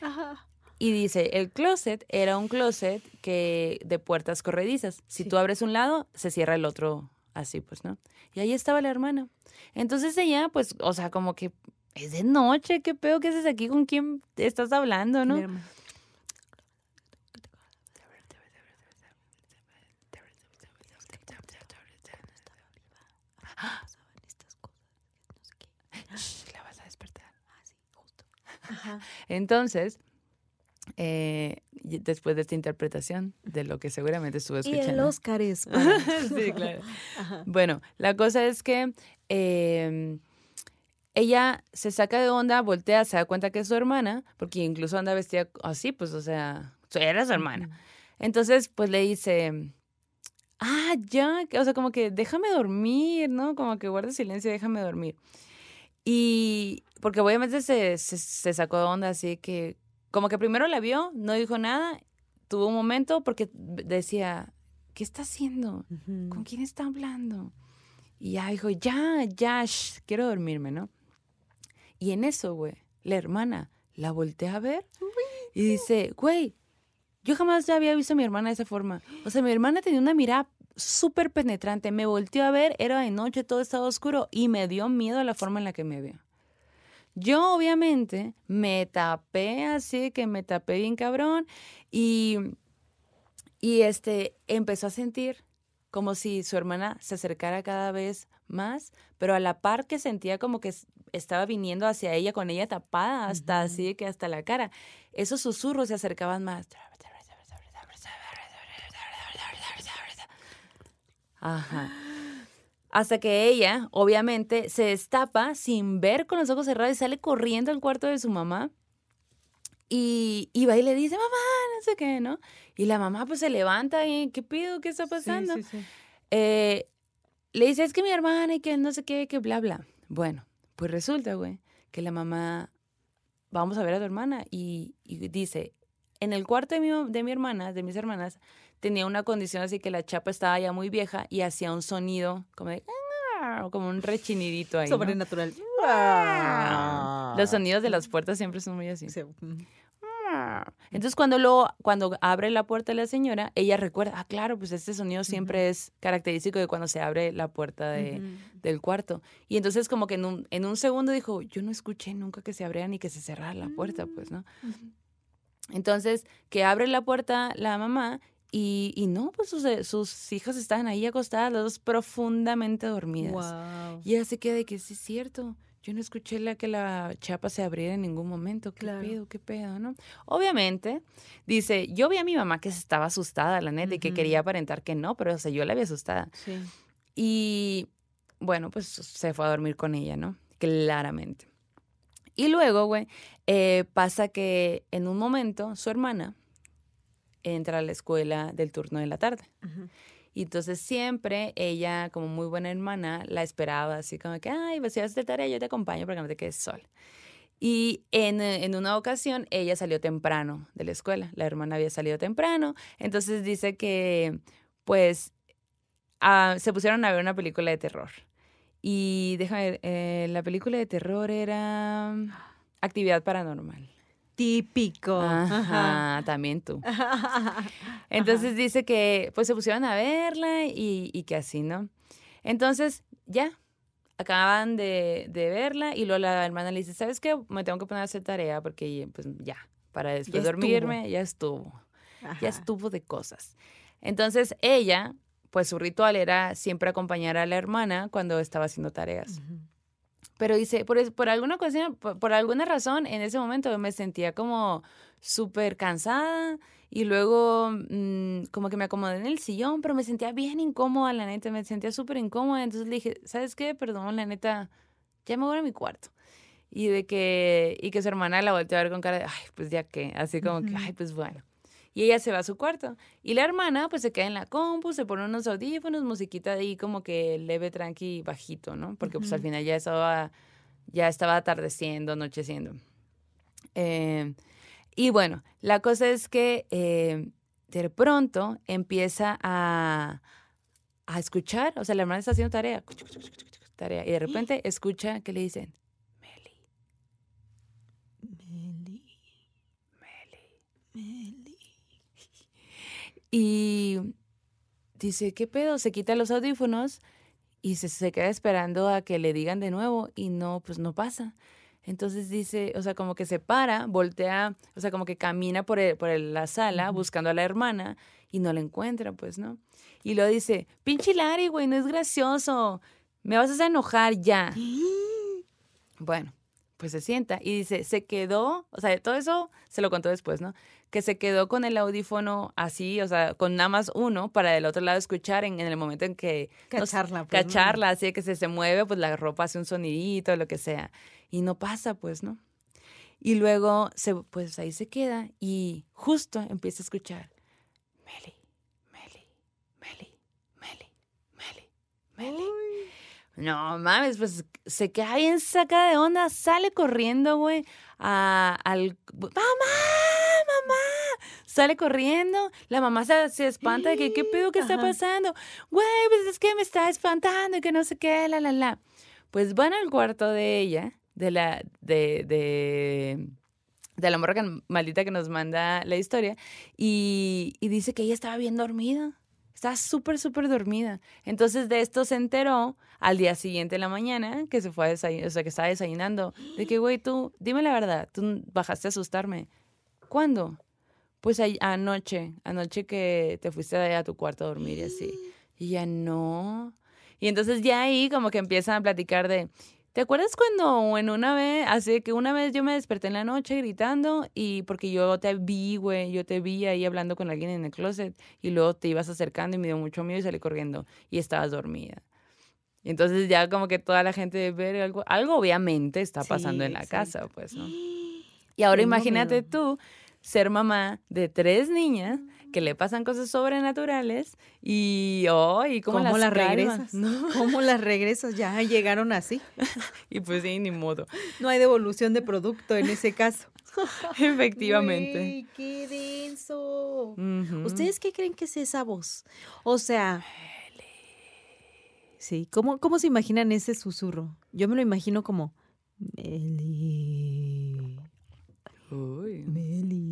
Ajá. Y dice, el closet era un closet que de puertas corredizas. Si Sí. tú abres un lado, se cierra el otro así, pues, ¿no? Y ahí estaba la hermana. Entonces ella, pues, o sea, como que es de noche, ¿qué pedo que haces aquí? ¿Con quién estás hablando, no? La vas a despertar. Ajá. Entonces, eh, después de esta interpretación de lo que seguramente estuvo Y el escuchando. Oscar es para- sí, claro. Ajá. Bueno, la cosa es que eh, ella se saca de onda, voltea, se da cuenta que es su hermana, porque incluso anda vestida así, pues, o sea, era su hermana. Entonces, pues le dice, ah, ya, o sea, como que déjame dormir, ¿no? Como que guarda silencio, déjame dormir. Y porque obviamente se, se, se sacó de onda, así que como que primero la vio, no dijo nada, tuvo un momento porque decía, ¿qué está haciendo? ¿Con quién está hablando? Y ya dijo, ya, ya, shh, quiero dormirme, ¿no? Y en eso, güey, la hermana la voltea a ver y dice, güey, yo jamás había visto a mi hermana de esa forma. O sea, mi hermana tenía una mirada súper penetrante. Me volteó a ver, era de noche, todo estaba oscuro y me dio miedo la forma en la que me vio. Yo obviamente me tapé así, que me tapé bien cabrón y, y este, empezó a sentir como si su hermana se acercara cada vez más, pero a la par que sentía como que estaba viniendo hacia ella con ella tapada hasta así que hasta la cara. Esos susurros se acercaban más. Ajá. Hasta que ella, obviamente, se destapa sin ver con los ojos cerrados y sale corriendo al cuarto de su mamá. Y, y va y le dice, mamá, no sé qué, ¿no? Y la mamá pues se levanta y, ¿qué pido? ¿Qué está pasando? Sí, sí, sí. Eh, le dice, es que mi hermana y que no sé qué, que bla, bla. Bueno, pues resulta, güey, que la mamá, vamos a ver a tu hermana y, y dice, en el cuarto de mi, de mi hermana, de mis hermanas, tenía una condición así que la chapa estaba ya muy vieja y hacía un sonido como de, "Ah", como un rechinidito ahí. ¿no? Sobrenatural. Los sonidos de las puertas siempre son muy así. Sí. "Ah". Entonces cuando lo cuando abre la puerta la señora, ella recuerda, ah, claro, pues este sonido siempre es característico de cuando se abre la puerta de, Ujú. del cuarto. Y entonces como que en un, en un segundo dijo, yo no escuché nunca que se abriera ni que se cerrara la puerta, pues, ¿no? Ujú. Entonces, que abre la puerta la mamá y, y no, pues sus, sus hijas estaban ahí acostadas, las dos profundamente dormidas. Guau. Y ella se queda de que sí es cierto. Yo no escuché la que la chapa se abriera en ningún momento. ¿Qué Claro. pedo? ¿Qué pedo? ¿No? Obviamente, dice, yo vi a mi mamá que se estaba asustada, la neta, y que quería aparentar que no, pero o sea, yo la vi asustada. Sí. Y bueno, pues se fue a dormir con ella, ¿no? Claramente. Y luego, güey, eh, pasa que en un momento su hermana entra a la escuela del turno de la tarde. Ujú. Y entonces siempre ella, como muy buena hermana, la esperaba así como que, ay, pues si vas a hacer tarea, yo te acompaño para que no te quedes sola. Y en, eh, en una ocasión ella salió temprano de la escuela, la hermana había salido temprano, entonces dice que pues ah, se pusieron a ver una película de terror. Y déjame ver, eh, la película de terror era mm, Actividad Paranormal. Típico. Ajá, también tú. Entonces dice que pues se pusieron a verla y, y que así, ¿no? Entonces ya, acaban de, de verla y luego la hermana le dice, ¿sabes qué? Me tengo que poner a hacer tarea porque pues ya, para después Ya dormirme, ya estuvo, Ajá. ya estuvo de cosas. Entonces ella, pues su ritual era siempre acompañar a la hermana cuando estaba haciendo tareas. Pero dice, por, por alguna ocasión, por, por alguna razón, en ese momento me sentía como súper cansada y luego mm, como que me acomodé en el sillón, pero me sentía bien incómoda, la neta, me sentía súper incómoda. Entonces le dije, ¿sabes qué? Perdón, la neta, ya me voy a mi cuarto. Y de que, y que su hermana la volteó a ver con cara de, ay, pues ya qué, así como que, ay, pues bueno. Y ella se va a su cuarto. Y la hermana, pues se queda en la compu, se pone unos audífonos, musiquita ahí como que leve, tranqui, bajito, ¿no? Porque pues al final ya estaba, ya estaba atardeciendo, anocheciendo. Eh, y bueno, la cosa es que eh, de pronto empieza a, a escuchar, o sea, la hermana está haciendo tarea, tarea, y de repente escucha que le dicen, Meli, Meli, Meli. Meli. Y dice, ¿qué pedo? Se quita los audífonos y se, se queda esperando a que le digan de nuevo y no, pues no pasa. Entonces dice, o sea, como que se para, voltea, o sea, como que camina por, el- por el- la sala buscando a la hermana y no la encuentra, pues, ¿no? Y luego dice, pinche Lari, güey, no es gracioso, me vas a hacer enojar ya. Bueno, pues se sienta y dice, se quedó, o sea, todo eso se lo contó después, ¿no? Que se quedó con el audífono así, o sea, con nada más uno para del otro lado escuchar en, en el momento en que... no Cacharla, pues, ¿no? Cacharla, así que se, se mueve, pues la ropa hace un sonidito, lo que sea. Y no pasa, pues, ¿no? Y luego, se, pues ahí se queda y justo empieza a escuchar, Meli, Meli, Meli, Meli, Meli, Meli. No mames, pues se queda bien saca de onda, sale corriendo, güey, al... ¡Mamá! ¡Mamá! Sale corriendo, la mamá se, se espanta de que, ¿qué pedo que está pasando? Güey, pues es que me está espantando y que no sé qué, la, la, la. Pues van al cuarto de ella, de la, de, de, de la morra maldita que nos manda la historia, y, y dice que ella estaba bien dormida. Estaba súper, súper dormida. Entonces de esto se enteró al día siguiente en la mañana que se fue a desayunar, o sea, que estaba desayunando. De que, güey, tú, dime la verdad, tú bajaste a asustarme. ¿Cuándo? Pues anoche, anoche que te fuiste a tu cuarto a dormir y así. Y ya no. Y entonces ya ahí como que empiezan a platicar de, ¿te acuerdas cuando en una vez, así que una vez yo me desperté en la noche gritando y porque yo te vi, güey, yo te vi ahí hablando con alguien en el closet y luego te ibas acercando y me dio mucho miedo y salí corriendo y estabas dormida. Y entonces ya como que toda la gente ve algo, algo obviamente está pasando Sí, en la casa, pues, ¿no? Y ahora Tengo imagínate miedo. tú ser mamá de tres niñas que le pasan cosas sobrenaturales y, oh, y cómo, ¿Cómo, las, regresas? ¿no? ¿Cómo las regresas? Ya llegaron así. Y pues sí, ni modo. No hay devolución de producto en ese caso. Efectivamente. Güey, ¡Qué denso! ¿Ustedes qué creen que es esa voz? O sea. Sí, ¿cómo, ¿cómo se imaginan ese susurro? Yo me lo imagino como. Meli. Uy. Meli.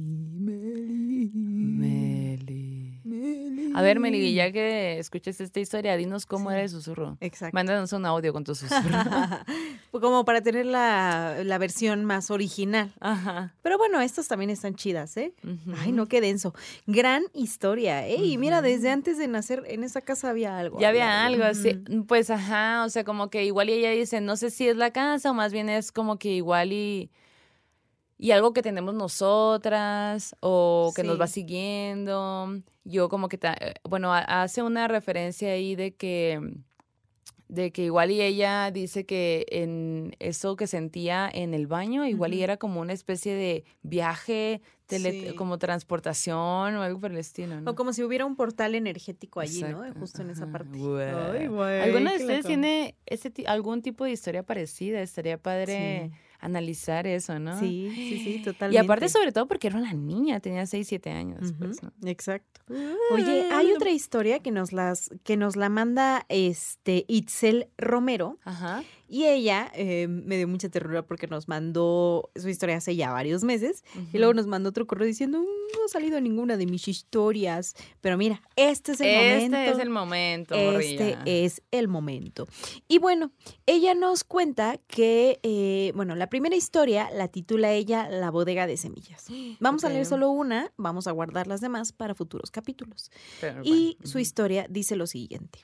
A ver, Meli, ya que escuchaste esta historia, dinos cómo Sí. era el susurro. Exacto. Mándanos un audio con tu susurro. Como para tener la, la versión más original. Ajá. Pero bueno, estas también están chidas, ¿eh? Ay, no, qué denso. Gran historia, ¿eh? Y mira, desde antes de nacer en esa casa había algo. Ya había algo así, Ujú. pues ajá, o sea, como que igual y ella dice, no sé si es la casa o más bien es como que igual y, y algo que tenemos nosotras o que nos va siguiendo. Yo como que, ta- eh, bueno, ha- hace una referencia ahí de que, de que igual y ella dice que en eso que sentía en el baño, igual y era como una especie de viaje, tele- Sí. como transportación o algo por el estilo, ¿no? O como si hubiera un portal energético allí, ¿no? Justo en esa parte. Ay, güey, ¿Alguna de ustedes tiene ese ti- algún tipo de historia parecida? Estaría padre Sí. Analizar eso, ¿no? Sí, sí, sí, Y totalmente. aparte, sobre todo porque era una niña, tenía 6, 7 años. Pues, ¿no? Exacto. Oye, hay otra historia que nos las que nos la manda este Itzel Romero Ajá. Y ella eh, me dio mucha ternura porque nos mandó su historia hace ya varios meses y luego nos mandó otro correo diciendo "Mm, no ha salido ninguna de mis historias, pero mira, este es el Este momento. es el momento, Este morrilla. es el momento. Y bueno, ella nos cuenta que, eh, bueno, la primera historia la titula ella La bodega de semillas. Vamos a leer solo una, vamos a guardar las demás para futuros capítulos. Pero Y bueno, su historia dice lo siguiente.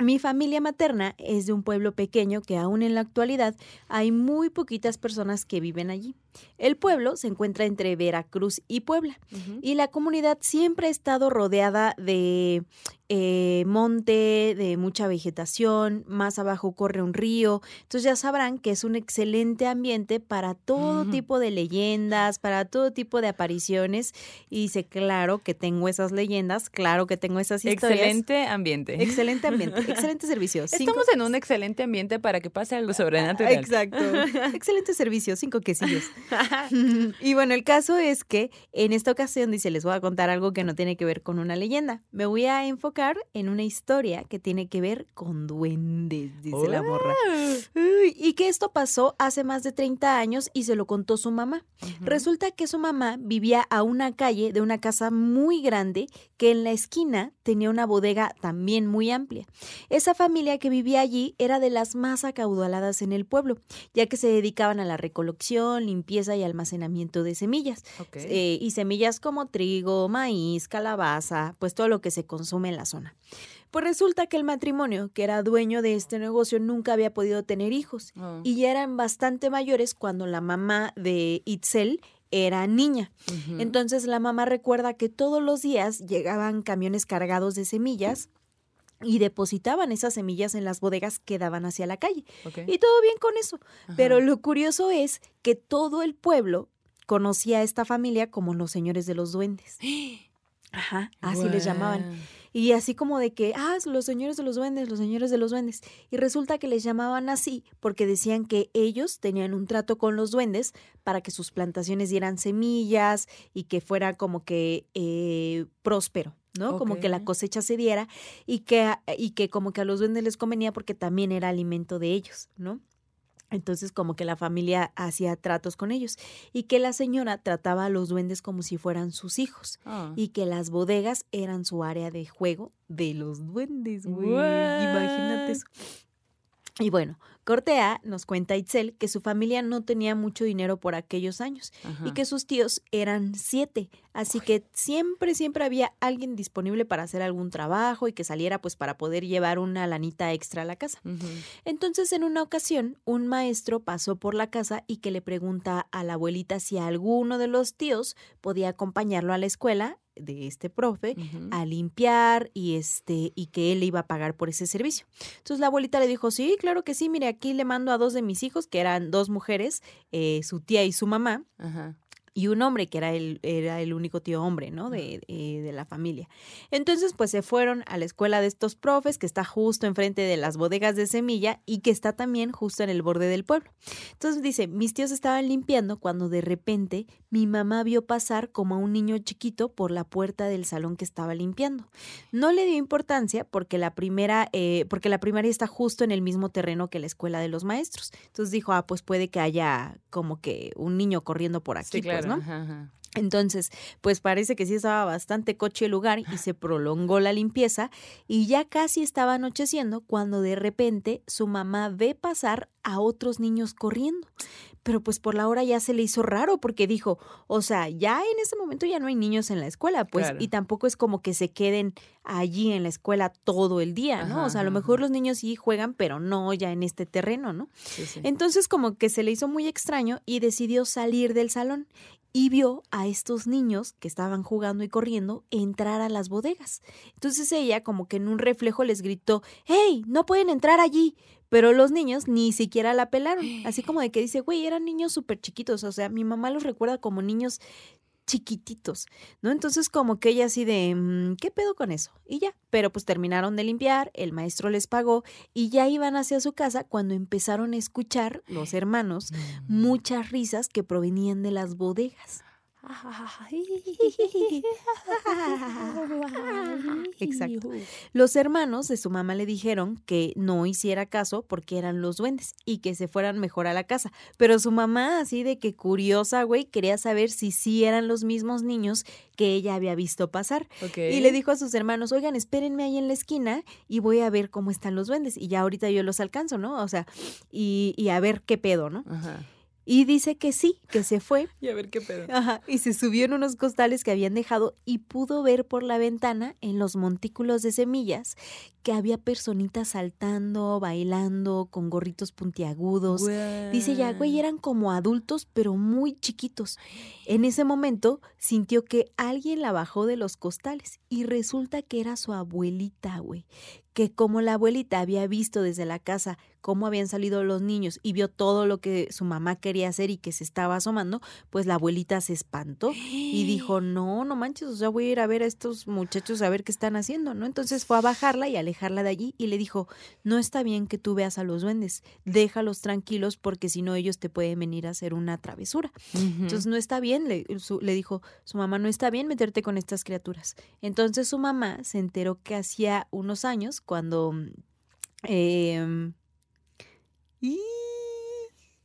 Mi familia materna es de un pueblo pequeño que aún en la actualidad hay muy poquitas personas que viven allí. El pueblo se encuentra entre Veracruz y Puebla y la comunidad siempre ha estado rodeada de eh, monte, de mucha vegetación, más abajo corre un río, entonces ya sabrán que es un excelente ambiente para todo Ujú. tipo de leyendas, para todo tipo de apariciones y dice, claro que tengo esas leyendas, claro que tengo esas historias. Excelente ambiente. Excelente ambiente, excelente servicio. Cinco- Estamos en un excelente ambiente para que pase algo sobrenatural. Exacto. Excelente servicio, cinco quesillos. y bueno, el caso es que en esta ocasión dice, les voy a contar algo que no tiene que ver con una leyenda. Me voy a enfocar en una historia que tiene que ver con duendes, dice la morra. Uy, y que esto pasó hace más de 30 años y se lo contó su mamá. Ujú. Resulta que su mamá vivía a una calle de una casa muy grande que en la esquina tenía una bodega también muy amplia. Esa familia que vivía allí era de las más acaudaladas en el pueblo, ya que se dedicaban a la recolección, limpieza y almacenamiento de semillas. Ok. Eh, y semillas como trigo, maíz, calabaza, pues todo lo que se consume en la zona. Pues resulta que el matrimonio, que era dueño de este negocio, nunca había podido tener hijos Oh. y ya eran bastante mayores cuando la mamá de Itzel era niña. Entonces la mamá recuerda que todos los días llegaban camiones cargados de semillas y depositaban esas semillas en las bodegas que daban hacia la calle. Y todo bien con eso. Ajá. Pero lo curioso es que todo el pueblo conocía a esta familia como los señores de los duendes. Ajá, así les llamaban. Y así como de que, ah, los señores de los duendes, los señores de los duendes. Y resulta que les llamaban así porque decían que ellos tenían un trato con los duendes para que sus plantaciones dieran semillas y que fuera como que eh, próspero, ¿no? Como que la cosecha se diera y que, y que como que a los duendes les convenía porque también era alimento de ellos, ¿no? Entonces como que la familia hacía tratos con ellos y que la señora trataba a los duendes como si fueran sus hijos Ah. y que las bodegas eran su área de juego de los duendes, güey. Imagínate eso. Y bueno, Cortea nos cuenta Itzel que su familia no tenía mucho dinero por aquellos años y que sus tíos eran siete, así que siempre, siempre había alguien disponible para hacer algún trabajo y que saliera pues para poder llevar una lanita extra a la casa. Entonces, en una ocasión, un maestro pasó por la casa y que le pregunta a la abuelita si alguno de los tíos podía acompañarlo a la escuela de este profe a limpiar y este y que él le iba a pagar por ese servicio. Entonces la abuelita le dijo, sí, claro que sí, mire, aquí le mando a dos de mis hijos, que eran dos mujeres, eh, su tía y su mamá, Ajá. Y un hombre que era el, era el único tío hombre, ¿no? De, eh, de la familia. Entonces, pues se fueron a la escuela de estos profes, que está justo enfrente de las bodegas de semilla y que está también justo en el borde del pueblo. Entonces dice, mis tíos estaban limpiando cuando de repente mi mamá vio pasar como a un niño chiquito por la puerta del salón que estaba limpiando. No le dio importancia porque la primera, eh, porque la primaria está justo en el mismo terreno que la escuela de los maestros. Entonces dijo, ah, pues puede que haya como que un niño corriendo por aquí, Sí, claro. ¿No? Ajá, ajá. Entonces, pues parece que sí estaba bastante coche el lugar y se prolongó la limpieza y ya casi estaba anocheciendo cuando de repente su mamá ve pasar a otros niños corriendo. Pero pues por la hora ya se le hizo raro porque dijo, o sea, ya en ese momento ya no hay niños en la escuela, pues, Claro. y tampoco es como que se queden allí en la escuela todo el día, ¿no? Ajá, o sea, a lo mejor los niños sí juegan, pero no ya en este terreno, ¿no? Sí, sí. Entonces como que se le hizo muy extraño y decidió salir del salón y vio a estos niños que estaban jugando y corriendo entrar a las bodegas. Entonces ella como que en un reflejo les gritó, ¡Hey! No pueden entrar allí. Pero los niños ni siquiera la pelaron. Así como de que dice, güey, eran niños súper chiquitos. O sea, mi mamá los recuerda como niños chiquititos, ¿no? Entonces como que ella así de, mm, ¿qué pedo con eso? Y ya, pero pues terminaron de limpiar, el maestro les pagó y ya iban hacia su casa cuando empezaron a escuchar los hermanos muchas risas que provenían de las bodegas. Exacto. Los hermanos de su mamá le dijeron que no hiciera caso porque eran los duendes y que se fueran mejor a la casa. Pero su mamá, así de que curiosa, güey, quería saber si sí eran los mismos niños que ella había visto pasar. Y le dijo a sus hermanos, oigan, espérenme ahí en la esquina y voy a ver cómo están los duendes. Y ya ahorita yo los alcanzo, ¿no? O sea, y, y a ver qué pedo, ¿no? Ajá. Y dice que sí, que se fue. Y a ver qué pedo. Ajá, y se subió en unos costales que habían dejado y pudo ver por la ventana en los montículos de semillas que había personitas saltando, bailando, con gorritos puntiagudos. Dice ya, güey, eran como adultos, pero muy chiquitos. En ese momento sintió que alguien la bajó de los costales y resulta que era su abuelita, güey. Que como la abuelita había visto desde la casa cómo habían salido los niños y vio todo lo que su mamá quería hacer y que se estaba asomando, pues la abuelita se espantó y dijo, no, no manches, o sea, voy a ir a ver a estos muchachos a ver qué están haciendo, ¿no? Entonces fue a bajarla y alejarla de allí y le dijo, no está bien que tú veas a los duendes, déjalos tranquilos porque si no ellos te pueden venir a hacer una travesura. Entonces no está bien, le, su- le dijo su mamá, no está bien meterte con estas criaturas. Entonces su mamá se enteró que hacía unos años cuando... mm, em, y-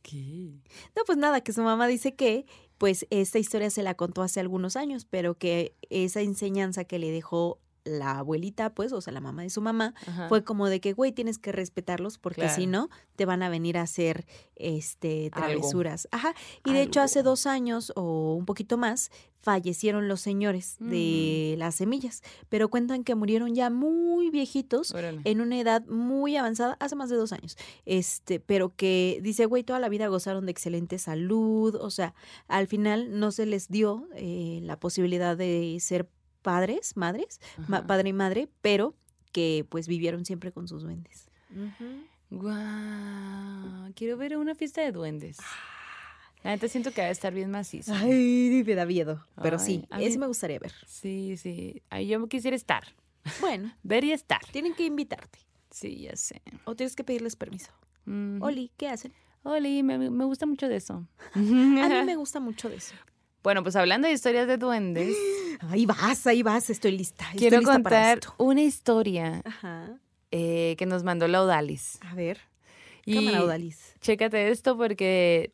¿Qué? no, pues nada, que su mamá dice que pues esta historia se la contó hace algunos años, pero que esa enseñanza que le dejó la abuelita, pues, o sea, la mamá de su mamá, Ajá. fue como de que, güey, tienes que respetarlos porque Claro. si no, te van a venir a hacer este Algo. travesuras. Ajá. Y de hecho, hace dos años o un poquito más, fallecieron los señores Mm. de las semillas, pero cuentan que murieron ya muy viejitos Órale. en una edad muy avanzada, hace más de dos años, este, pero que dice, güey, toda la vida gozaron de excelente salud, o sea, al final no se les dio eh, la posibilidad de ser padres, madres, ma- padre y madre, pero que pues vivieron siempre con sus duendes. Guau, quiero ver una fiesta de duendes. La neta siento que va a estar bien maciza. Ay, me da miedo, pero sí, Ay, a mí- ese me gustaría ver. Sí, sí. Ay, yo quisiera estar. Bueno, Ver y estar. tienen que invitarte Sí, ya sé. o tienes que pedirles permiso. Mm. Oli, ¿qué hacen? Oli, me, me gusta mucho de eso. A mí me gusta mucho de eso. Bueno, pues hablando de historias de duendes, Ahí vas, ahí vas, estoy lista. estoy quiero lista para contar esto. una historia Ajá. eh, que nos mandó la Odalis. A ver. Y Cámara Odalis. chécate esto porque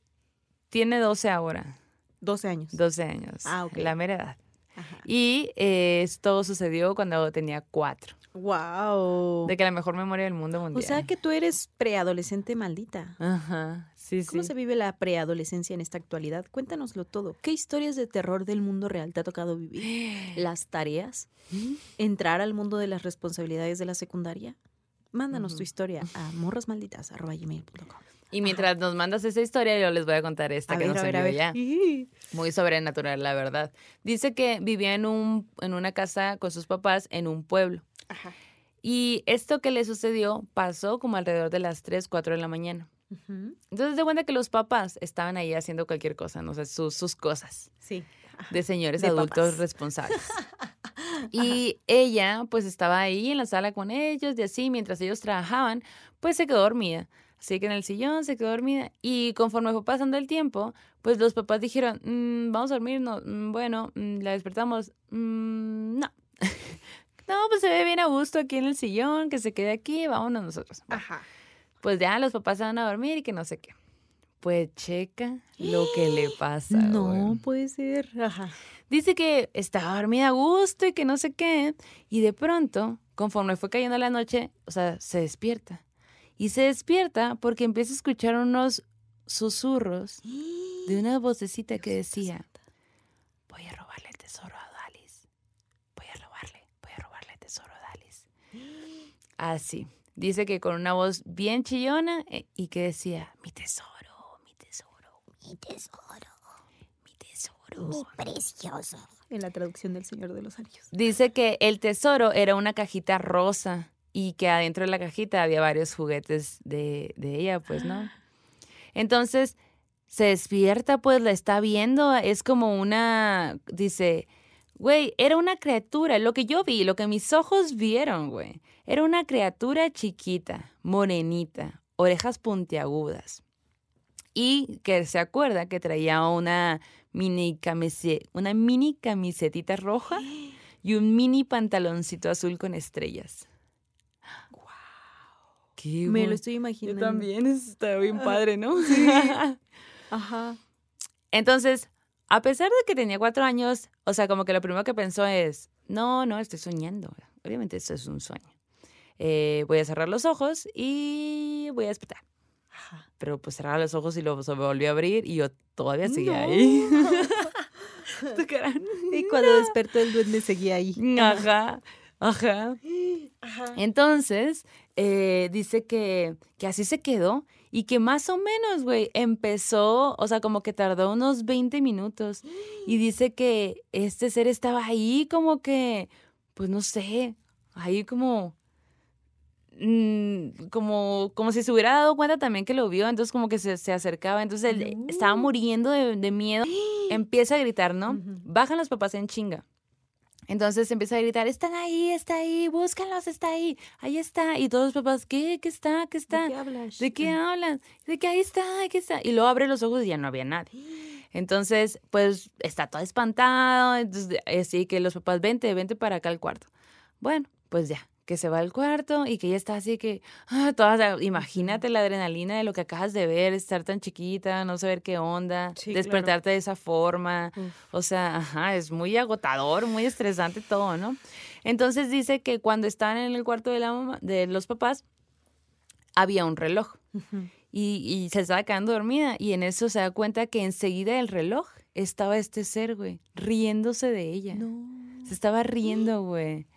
tiene 12 ahora, 12 años. 12 años. Ah, ok. La mera edad. Ajá. Y eh, esto sucedió cuando tenía 4. Wow. De que la mejor memoria del mundo mundial. O sea que tú eres preadolescente maldita. Ajá, sí, sí. ¿Cómo se vive la preadolescencia en esta actualidad? Cuéntanoslo todo. ¿Qué historias de terror del mundo real te ha tocado vivir? ¿Las tareas? ¿Entrar al mundo de las responsabilidades de la secundaria? Mándanos tu historia a morrasmalditas.com. Y mientras nos mandas esa historia, yo les voy a contar esta A que ver, nos envió ya. Muy sobrenatural, la verdad. Dice que vivía en, un, en una casa con sus papás en un pueblo. Ajá. Y esto que le sucedió pasó como alrededor de las 3, 4 de la mañana. Entonces, de cuenta que los papás estaban ahí haciendo cualquier cosa, no sé, sus, sus cosas Sí. de señores De adultos papás. responsables. Y ella, pues, estaba ahí en la sala con ellos y así, mientras ellos trabajaban, pues se quedó dormida. Así que en el sillón se quedó dormida. Y conforme fue pasando el tiempo, pues los papás dijeron, "Mm, vamos a dormirnos. Mm, bueno, mm, la despertamos. Mm, no. no, pues se ve bien a gusto aquí en el sillón, que se quede aquí, vámonos nosotros. Bueno, Ajá. pues ya los papás se van a dormir y que no sé qué. Pues checa lo que le pasa. No puede ser. Ajá. Dice que estaba dormida a gusto y que no sé qué. Y de pronto, conforme fue cayendo la noche, o sea, se despierta. Y se despierta porque empieza a escuchar unos susurros de una vocecita que decía, voy a robarle el tesoro a Dalis. Voy a robarle, voy a robarle el tesoro a Dalis. Así. Dice que con una voz bien chillona eh, y que decía, mi tesoro, mi tesoro, Mi tesoro, mi tesoro. mi precioso. En la traducción del Señor de los Anillos. Dice que el tesoro era una cajita rosa y que adentro de la cajita había varios juguetes de, de ella, pues, ¿no? Entonces se despierta, pues la está viendo, es como una, dice, güey, era una criatura, lo que yo vi, lo que mis ojos vieron, güey, era una criatura chiquita, morenita, orejas puntiagudas. Y que se acuerda que traía una mini, camise- una mini camisetita roja y un mini pantaloncito azul con estrellas. Me lo estoy Yo imaginando. también, está bien padre, ¿no? Ajá. Entonces, a pesar de que tenía cuatro años, o sea, como que lo primero que pensó es, no, no, estoy soñando. Obviamente esto es un sueño. Eh, voy a cerrar los ojos y voy a despertar. Ajá. Pero pues cerraba los ojos y luego se me volvió a abrir y yo todavía seguía ahí. Tu cara. Y cuando despertó el duende seguía ahí. Ajá, ajá. Ajá. Entonces, eh, dice que, que así se quedó y que más o menos, güey, empezó, o sea, como que tardó unos 20 minutos. Y dice que este ser estaba ahí como que, pues no sé, ahí como... mm, Como, como si se hubiera dado cuenta también que lo vio, entonces como que se, se acercaba, entonces él No. estaba muriendo de, de miedo, empieza a gritar, ¿no? Bajan los papás en chinga. Entonces empieza a gritar, están ahí, está ahí, búscalos, está ahí, ahí está. Y todos los papás, ¿qué? ¿Qué está? ¿Qué está? ¿De qué hablas? ¿De qué hablan? De que ahí está, ahí está. Y luego abre los ojos y ya no había nadie. Entonces, pues está todo espantado. Entonces, así que los papás, vente, vente para acá al cuarto. Bueno, pues ya, que se va al cuarto y que ella está así que, ah, todas, imagínate la adrenalina de lo que acabas de ver, estar tan chiquita, no saber qué onda, Sí, claro. despertarte de esa forma. Uf. O sea, ajá, es muy agotador, muy estresante todo, ¿no? Entonces dice que cuando estaban en el cuarto de, la mamá, de los papás, había un reloj y, y se estaba quedando dormida y en eso se da cuenta que enseguida del reloj estaba este ser, güey, riéndose de ella. No. Se estaba riendo, güey.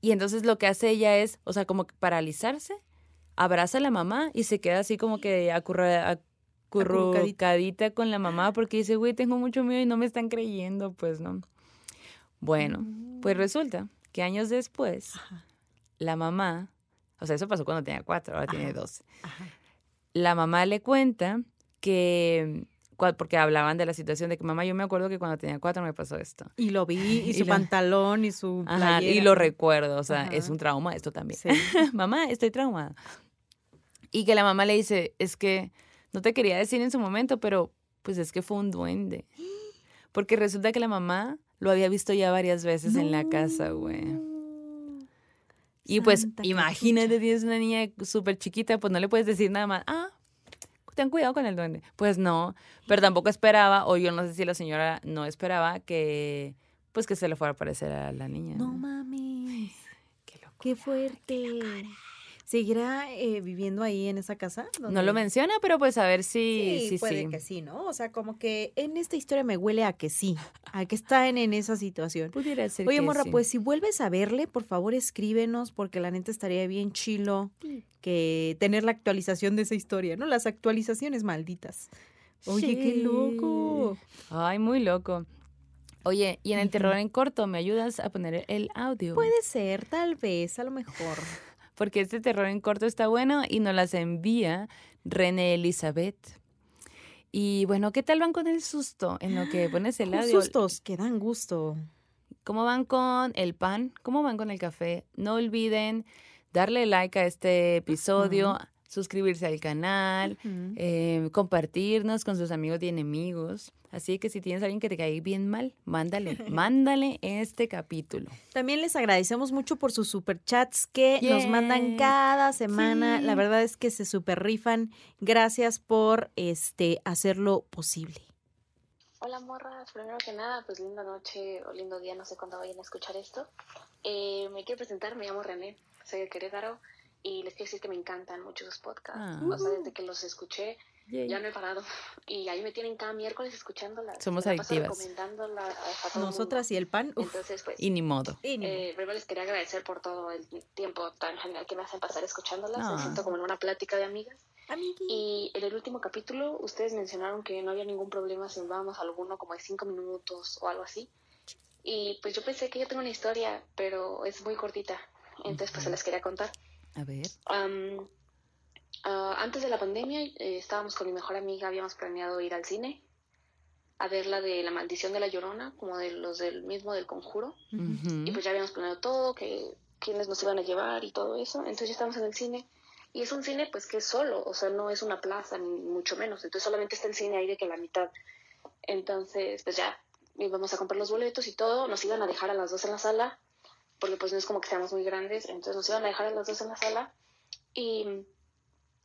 Y entonces lo que hace ella es, o sea, como que paralizarse, abraza a la mamá y se queda así como que acurra- acurrucadita con la mamá porque dice, güey, tengo mucho miedo y no me están creyendo, pues, ¿no? Bueno, pues resulta que años después, Ajá. la mamá, o sea, eso pasó cuando tenía cuatro, ahora tiene doce. La mamá le cuenta que, porque hablaban de la situación de que mamá, yo me acuerdo que cuando tenía cuatro me pasó esto. Y lo vi, y Y su pantalón, y su Ajá, y lo recuerdo, o sea, Ajá. es un trauma esto también. Sí. mamá, estoy traumada. Y que la mamá le dice, es que no te quería decir en su momento, pero pues es que fue un duende. Porque resulta que la mamá lo había visto ya varias veces en la casa, güey. Y pues imagínate, tienes una niña súper chiquita, pues no le puedes decir nada más, ah, ten cuidado con el duende. Pues no, pero tampoco esperaba, o yo no sé si la señora no esperaba que, pues que se le fuera a aparecer a la niña. No mames. Qué loco. Qué fuerte. ¿Seguirá eh, viviendo ahí en esa casa? No lo menciona, pero pues a ver si, Sí, sí, puede sí. que sí, ¿no? O sea, como que en esta historia me huele a que sí, a que está en, en esa situación. Pudiera ser Oye, que Morra, sí. pues si vuelves a verle, por favor escríbenos, porque la neta estaría bien chilo que tener la actualización de esa historia, ¿no? Las actualizaciones malditas. Oye, qué loco. Ay, muy loco. Oye, y en el terror en corto, ¿me ayudas a poner el audio? Puede ser, tal vez, a lo mejor. Porque este terror en corto está bueno y nos las envía René Elizabeth. Y bueno, ¿qué tal van con el susto en lo que pones el audio? sustos que dan gusto. ¿Cómo van con el pan? ¿Cómo van con el café? No olviden darle like a este episodio, suscribirse al canal, eh, compartirnos con sus amigos y enemigos. Así que si tienes a alguien que te cae bien mal, mándale, mándale este capítulo. También les agradecemos mucho por sus superchats que nos mandan cada semana. La verdad es que se super rifan. Gracias por este hacerlo posible. Hola morras, primero que nada, pues linda noche o lindo día, no sé cuándo vayan a escuchar esto. Eh, me quiero presentar, me llamo René, soy de Querétaro y les quiero decir que me encantan mucho sus podcasts. Ah. O sea, desde que los escuché ya no he parado y ahí me tienen cada miércoles escuchándolas. Somos adictivas. recomendándolas a todo el Nosotras y el pan. mundo. uf, Entonces, pues, Y ni modo. y ni eh, primero les quería agradecer por todo el tiempo tan genial que me hacen pasar escuchándolas. Ah. Me siento como en una plática de amigas. Amigui. Y en el último capítulo, ustedes mencionaron que no había ningún problema si hablábamos alguno como de cinco minutos o algo así. Y pues yo pensé que yo tengo una historia, pero es muy cortita. Entonces, pues se las quería contar. A ver. Ah, antes de la pandemia, eh, estábamos con mi mejor amiga, habíamos planeado ir al cine a ver la de La Maldición de la Llorona, como de los del mismo del Conjuro. Y pues ya habíamos planeado todo, que quiénes nos iban a llevar y todo eso. Entonces ya estamos en el cine. Y es un cine pues que es solo, o sea, no es una plaza, ni mucho menos. Entonces solamente está el cine ahí de que la mitad. Entonces, pues ya íbamos a comprar los boletos y todo. Nos iban a dejar a las dos en la sala, porque pues no es como que seamos muy grandes. Entonces nos iban a dejar a las dos en la sala. Y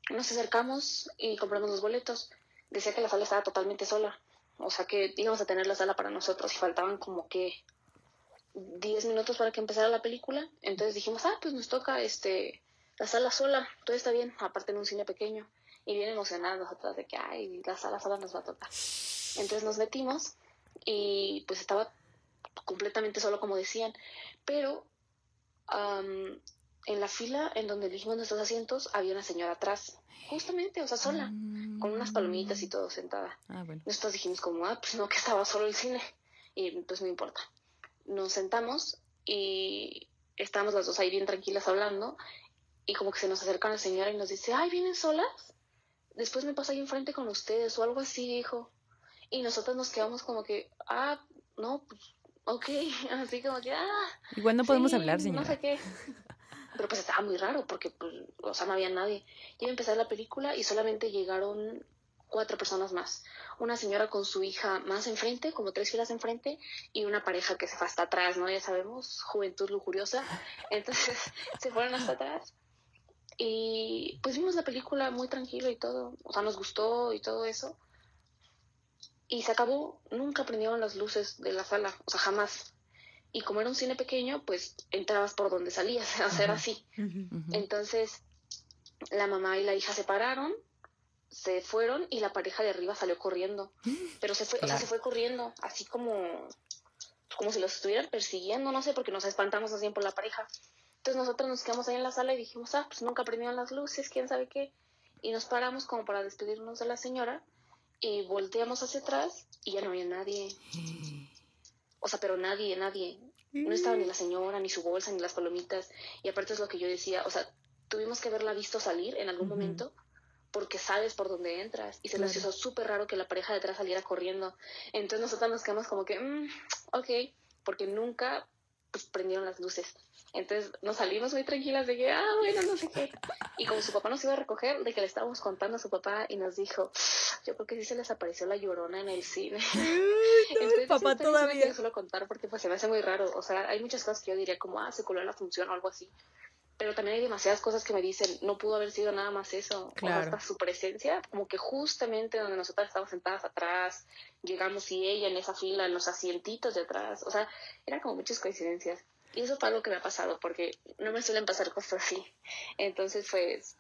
nos acercamos y compramos los boletos. Decía que la sala estaba totalmente sola. O sea que íbamos a tener la sala para nosotros y faltaban como que 10 minutos para que empezara la película. Entonces dijimos, ah, pues nos toca este la sala sola, todo está bien, aparte en un cine pequeño. Y bien emocionados nosotros de que, ay, la sala sola nos va a tocar. Entonces nos metimos y pues estaba completamente solo, como decían. Pero am, en la fila en donde elegimos nuestros asientos había una señora atrás, justamente, o sea, sola, con unas palomitas y todo sentada. Ah, bueno. Nosotros dijimos como, ah, pues no, que estaba solo el cine. Y pues no importa. Nos sentamos y estábamos las dos ahí bien tranquilas hablando y como que se nos acerca una señora y nos dice, ay, ¿vienen solas? Después me paso ahí enfrente con ustedes o algo así, dijo. Y nosotros nos quedamos como que, ah, no, pues, ok, así como que, ah. Igual no podemos sí, hablar, No señora. sé qué. Pero pues estaba muy raro porque, pues, o sea, no había nadie. Iba a empezar la película y solamente llegaron cuatro personas más. Una señora con su hija más enfrente, como tres filas enfrente, y una pareja que se fue hasta atrás, ¿no? Ya sabemos, juventud lujuriosa. Entonces se fueron hasta atrás. Y pues vimos la película muy tranquilo y todo. O sea, nos gustó y todo eso. Y se acabó. Nunca prendieron las luces de la sala. O sea, jamás. Y como era un cine pequeño, pues entrabas por donde salías. O sea, era así. Entonces, la mamá y la hija se pararon, se fueron y la pareja de arriba salió corriendo. Pero se fue, o sea, se fue corriendo, así como, como si los estuvieran persiguiendo, no sé, porque nos espantamos así por la pareja. Entonces nosotros nos quedamos ahí en la sala y dijimos, ah, pues nunca prendieron las luces, quién sabe qué. Y nos paramos como para despedirnos de la señora y volteamos hacia atrás y ya no había nadie. O sea, pero nadie, nadie. No estaba ni la señora, ni su bolsa, ni las palomitas. Y aparte es lo que yo decía, o sea, tuvimos que haberla visto salir en algún momento porque sabes por dónde entras. Y se nos hizo súper raro que la pareja de atrás saliera corriendo. Entonces nosotros nos quedamos como que, "Mm, ok, porque nunca pues, prendieron las luces. Entonces nos salimos muy tranquilas de que, ah, bueno, no sé qué. Y como su papá nos iba a recoger, de que le estábamos contando a su papá y nos dijo, yo creo que sí se les apareció la llorona en el cine. Entonces, papá sí, todavía. quiero solo contar porque pues se me hace muy raro. O sea, hay muchas cosas que yo diría como, ah, se coló la función o algo así. Pero también hay demasiadas cosas que me dicen, no pudo haber sido nada más eso. O Claro. hasta su presencia, como que justamente donde nosotras estábamos sentadas atrás, llegamos y ella en esa fila, en los asientitos de atrás. O sea, eran como muchas coincidencias. Y eso fue algo que me ha pasado, porque no me suelen pasar cosas así. Entonces, pues,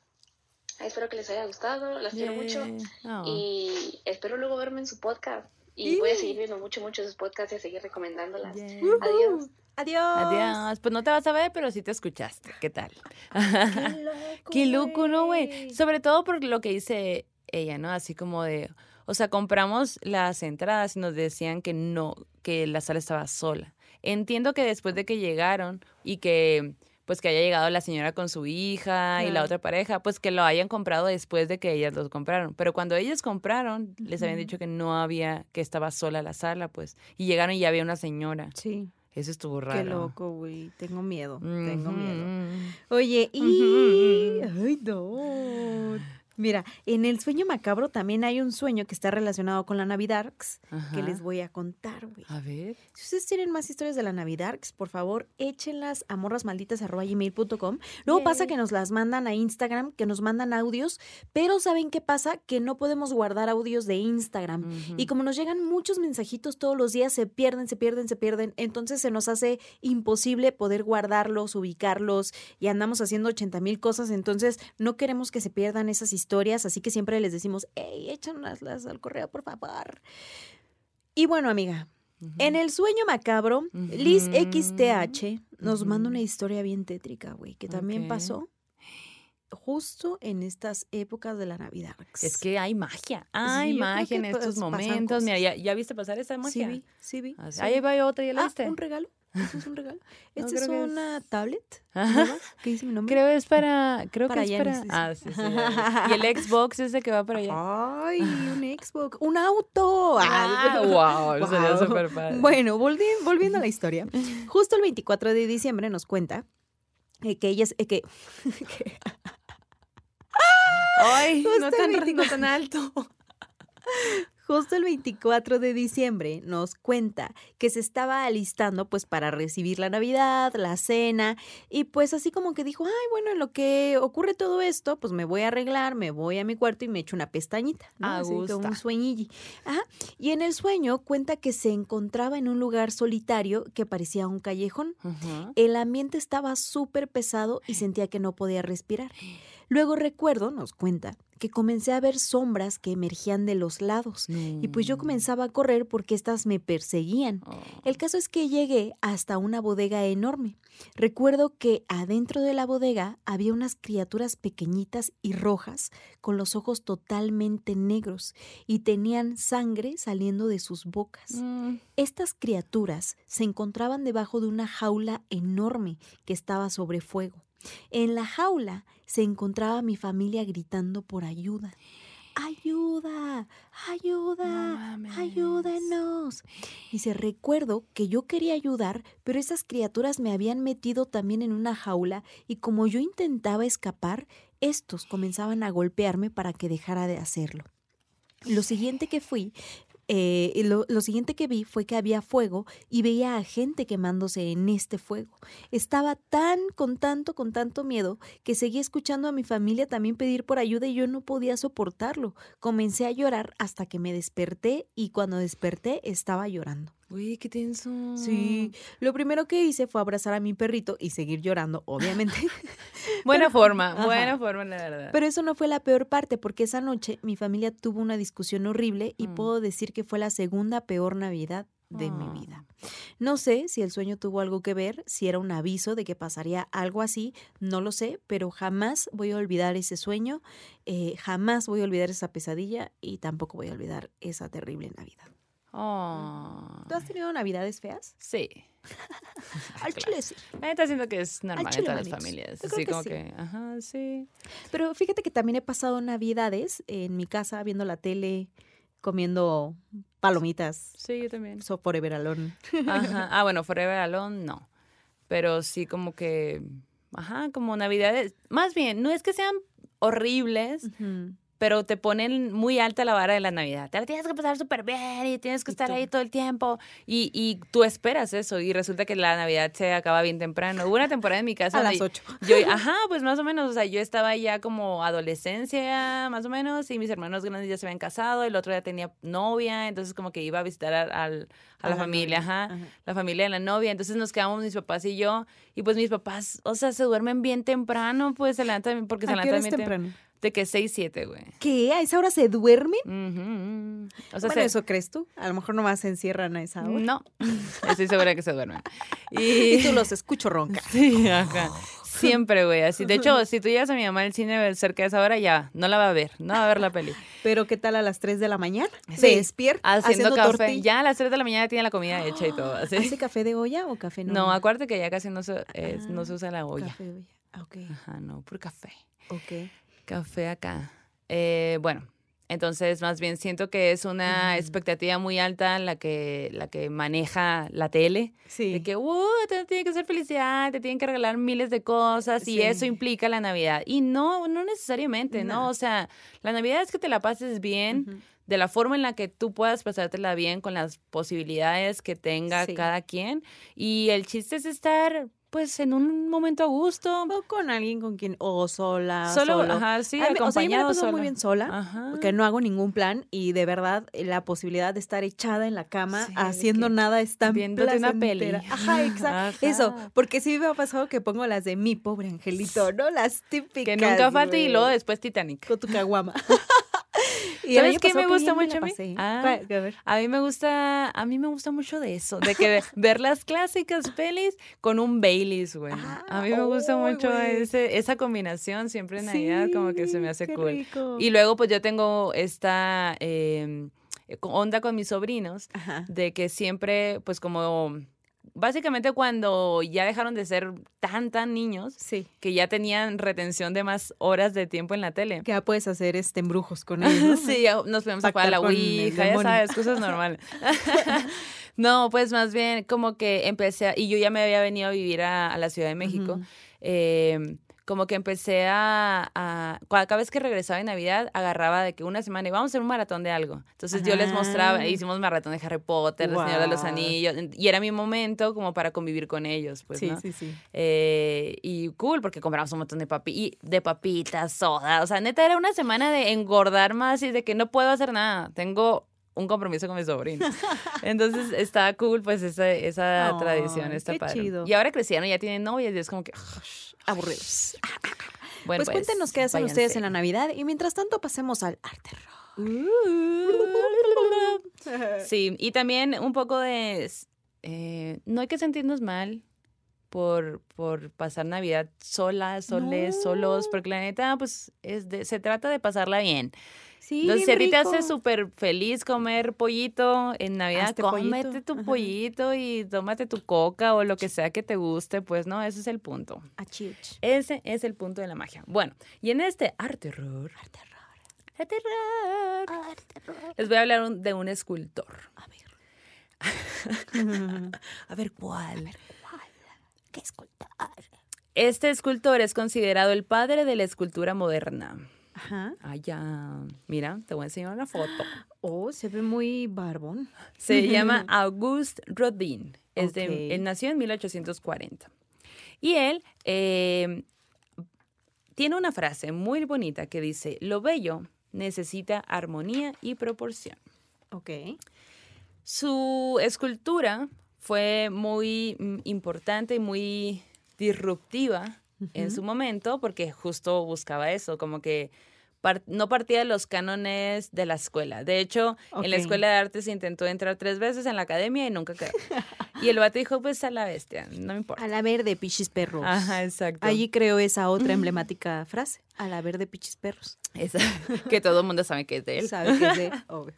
espero que les haya gustado, las quiero mucho. Oh. Y espero luego verme en su podcast. Y voy a seguir viendo mucho, mucho sus podcasts y a seguir recomendándolas. Yeah. Adiós. Adiós. Adiós. Pues no te vas a ver, pero sí te escuchaste. ¿Qué tal? Qué loco, Qué loco, ¿no, güey? Sobre todo por lo que dice ella, ¿no? Así como de, o sea, compramos las entradas y nos decían que no, que la sala estaba sola. Entiendo que después de que llegaron y que pues que haya llegado la señora con su hija y la otra pareja, pues que lo hayan comprado después de que ellas los compraron. Pero cuando ellas compraron, les habían dicho que no había, que estaba sola la sala, pues. Y llegaron y ya había una señora. Sí. Eso estuvo raro. Qué loco, güey. Tengo miedo. Tengo miedo. Oye, y. Ay, no. Mira, en el sueño macabro también hay un sueño que está relacionado con la Navidad que les voy a contar, güey. A ver. Si ustedes tienen más historias de la Navidad, por favor, échenlas a morrasmalditas.gmail.com. Luego pasa que nos las mandan a Instagram, que nos mandan audios, pero ¿saben qué pasa? Que no podemos guardar audios de Instagram. Y como nos llegan muchos mensajitos todos los días, se pierden, se pierden, se pierden. Entonces se nos hace imposible poder guardarlos, ubicarlos y andamos haciendo 80 mil cosas. Entonces no queremos que se pierdan esas historias, así que siempre les decimos, hey, échanlas al correo, por favor. Y bueno, amiga, en el sueño macabro, Liz XTH nos manda una historia bien tétrica, güey, que también pasó justo en estas épocas de la Navidad. Es que hay magia. Hay magia en estos momentos. Mira. ¿ya, ya viste pasar esa Sí magia? vi, sí vi. Así- sí Ahí va otra, ¿ya la Ah, viste? un regalo. Este es un regalo. No, Esta es creo que una tablet. Que dice mi nombre. Creo es para. Creo Para que es para. Ah, sí, sí. Y el Xbox ese que va para allá. Ay, un Xbox. ¡Un auto! Ah, wow, eso sería Guau. súper padre. Bueno, volvi- volviendo a la historia. Justo el 24 de diciembre nos cuenta eh, que ella es. eh, que, que- Ay, Justo no tan, 24. no tan alto. Justo el 24 de diciembre nos cuenta que se estaba alistando pues para recibir la Navidad, la cena y pues así como que dijo, ay bueno, en lo que ocurre todo esto, pues me voy a arreglar, me voy a mi cuarto y me echo una pestañita, ¿no? Así un sueñilli. Ajá. Y en el sueño cuenta que se encontraba en un lugar solitario que parecía un callejón. El ambiente estaba súper pesado y sentía que no podía respirar. Luego recuerdo, nos cuenta, que comencé a ver sombras que emergían de los lados. Y pues yo comenzaba a correr porque éstas me perseguían. Oh. El caso es que llegué hasta una bodega enorme. Recuerdo que adentro de la bodega había unas criaturas pequeñitas y rojas con los ojos totalmente negros y tenían sangre saliendo de sus bocas. Mm. Estas criaturas se encontraban debajo de una jaula enorme que estaba sobre fuego. En la jaula se encontraba mi familia gritando por ayuda. ¡Ayuda! ¡Ayuda! No. ¡Ayúdenos! Dice, recuerdo que yo quería ayudar, pero esas criaturas me habían metido también en una jaula y como yo intentaba escapar, estos comenzaban a golpearme para que dejara de hacerlo. Lo siguiente que fui, eh, lo, lo siguiente que vi fue que había fuego y veía a gente quemándose en este fuego. Estaba tan, con tanto, con tanto miedo que seguí escuchando a mi familia también pedir por ayuda y yo no podía soportarlo. Comencé a llorar hasta que me desperté y cuando desperté estaba llorando. Uy, qué tenso. Sí, lo primero que hice fue abrazar a mi perrito y seguir llorando, obviamente. Buena forma, Ajá. buena forma, la verdad. Pero eso no fue la peor parte, porque esa noche mi familia tuvo una discusión horrible y Mm. puedo decir que fue la segunda peor Navidad de mi Ah. vida. No sé si el sueño tuvo algo que ver, si era un aviso de que pasaría algo así, no lo sé, pero jamás voy a olvidar ese sueño, eh, jamás voy a olvidar esa pesadilla y tampoco voy a olvidar esa terrible Navidad. Oh. ¿Tú has tenido Navidades feas? Sí. Al chile sí. La neta siento que es normal en todas las familias. Yo que como sí. que, ajá, sí. Pero fíjate que también he pasado Navidades en mi casa viendo la tele, comiendo palomitas, Sí, yo también. so forever alone. Ajá. Ah, bueno, Forever Alone no. Pero sí como que, ajá, como Navidades. Más bien, no es que sean horribles, Ujú. Pero te ponen muy alta la vara de la Navidad. Te la tienes que pasar súper bien y tienes que estar ahí todo el tiempo. Y, y tú esperas eso y resulta que la Navidad se acaba bien temprano. Hubo una temporada en mi casa A las ocho. Yo, ajá, pues más o menos, o sea, yo estaba ya como adolescencia, más o menos, y mis hermanos grandes ya se habían casado, el otro ya tenía novia, entonces como que iba a visitar a, al- a A la la familia, ajá, ajá. la familia de la novia, entonces nos quedamos mis papás y yo, y pues mis papás, o sea, se duermen bien temprano, pues se levantan, porque se ¿A qué hora levantan bien tem- temprano? De que 6, 7, güey. ¿Qué? ¿A esa hora se duermen? Ujú. O sea, bueno, se- ¿eso crees tú? A lo mejor nomás se encierran a esa hora. no, estoy segura que se duermen. Y tú los escucho roncar. Sí, ajá. Siempre, güey, así. De hecho, si tú llegas a mi mamá al cine cerca de esa hora, ya, no la va a ver, no va a ver la peli. Pero ¿qué tal a las 3 de la mañana? Sí, Despierta, Haciendo, haciendo, café. tortilla. Ya a las 3 de la mañana tiene la comida hecha y todo, así. ¿Hace café de olla o café No, normal? acuérdate que ya casi no se, eh, no se usa la olla. Café de olla. Ah, ok. Ajá, no, por café. Ok. Café acá. Eh, bueno, Entonces, más bien siento que es una expectativa muy alta la que, la que maneja la tele. Sí. De que, uh, te tiene que ser felicidad, te tienen que regalar miles de cosas y Sí. eso implica la Navidad. Y no, no necesariamente, ¿no? No. O sea, la Navidad es que te la pases bien, de la forma en la que tú puedas pasártela bien con las posibilidades que tenga Sí. cada quien. Y el chiste es estar, pues, en un momento a gusto. O con alguien con quien, o sola, Solo, solo. ajá, sí, A mí- o sea, yo me la acompañado muy bien sola, Ajá. porque no hago ningún plan y de verdad eh, la posibilidad de estar echada en la cama Sí, haciendo nada es tan viéndote una peli. Ajá, exacto. Eso, porque sí me ha pasado que pongo las de mi pobre angelito, ¿no? Las típicas. Que nunca falte y luego después Titanic. con tu caguama. Y ¿Sabes qué me gusta mucho a mí? Ah. A mí me gusta, a mí me gusta mucho de eso, de que ver las clásicas pelis con un Baileys, güey. a mí me gusta Ah, ¡ay, mucho ese, esa combinación siempre en Navidad, como que se me Sí, hace cool. rico. Y luego pues yo tengo esta eh, onda con mis sobrinos Ajá. de que siempre pues como básicamente cuando ya dejaron de ser tan tan niños Sí. que ya tenían retención de más horas de tiempo en la tele. Que ya puedes hacer este embrujos con ellos. ¿no? Sí, ya nos podemos a jugar a la Ouija, ya sabes, cosas normales. no, pues más bien como que empecé, a- y yo ya me había venido a vivir a, a la Ciudad de México, eh, como que empecé a, cada vez que regresaba de Navidad, agarraba de que una semana y vamos a hacer un maratón de algo. Entonces yo les mostraba, Ah. hicimos maratón de Harry Potter, del Señor de los. Anillos, y era mi momento como para convivir con ellos, pues, sí, ¿no? sí, sí. Eh, y cool, porque compramos un montón de, papi y de papitas, soda. O sea, neta, era una semana de engordar más y de que no puedo hacer nada. Tengo un compromiso con mi sobrino. Entonces, está cool, pues, esa, esa tradición. Está padre. chido. Y ahora crecieron, ya tienen novias y es como que... Aburridos. Bueno, pues, cuéntenos qué hacen ustedes en la Navidad y mientras tanto pasemos al arte Sí, y también un poco de... eh, no hay que sentirnos mal por, por pasar Navidad solas, soles, solos, porque la neta, pues, es de- se trata de pasarla bien. Sí, Entonces, si a ti te hace súper feliz comer pollito en Navidad, Hazte cómete pollito, tu ajá. pollito y tómate tu coca o lo que sea que te guste, pues no, ese es el punto. Achiuch. Ese es el punto de la magia. Bueno, y en este arte terror, arte terror, les voy a hablar un- de un escultor. A ver. A ver cuál. ¿Qué escultor? Este escultor es considerado el padre de la escultura moderna. Ajá. Allá, mira, te voy a enseñar una foto. Oh, se ve muy barbón. Se llama Auguste Rodin. Es de- él nació en 1840. Y él eh, tiene una frase muy bonita que dice, lo bello necesita armonía y proporción. Ok. Su escultura fue muy mm, importante y muy disruptiva en su momento porque justo buscaba eso, como que par- no partía de los cánones de la escuela. De hecho, en la escuela de arte se intentó entrar tres veces en la academia y nunca quedó. y el vato dijo, pues a la bestia, no me importa. A la verde, pichis perros. Ajá, exacto. Allí creo esa otra emblemática frase. A la verde, pichis perros. Esa- que todo el mundo sabe que es de él. ¿Sabe qué es de él? Obvio.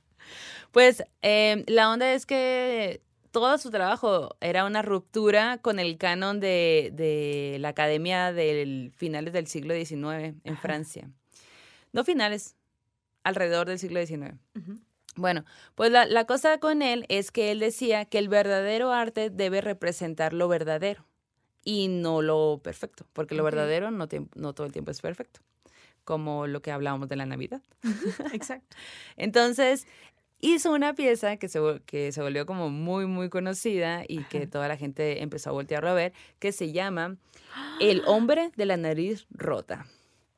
Pues eh, la onda es que todo su trabajo era una ruptura con el canon de, de la academia del finales del siglo XIX en Francia. No finales, alrededor del siglo XIX. Bueno, pues la, la cosa con él es que él decía que el verdadero arte debe representar lo verdadero y no lo perfecto, porque lo verdadero no, no todo el tiempo es perfecto, como lo que hablábamos de la Navidad. Exacto. Entonces, hizo una pieza que se, que se volvió como muy, muy conocida y que toda la gente empezó a voltearlo a ver, que se llama El hombre de la nariz rota.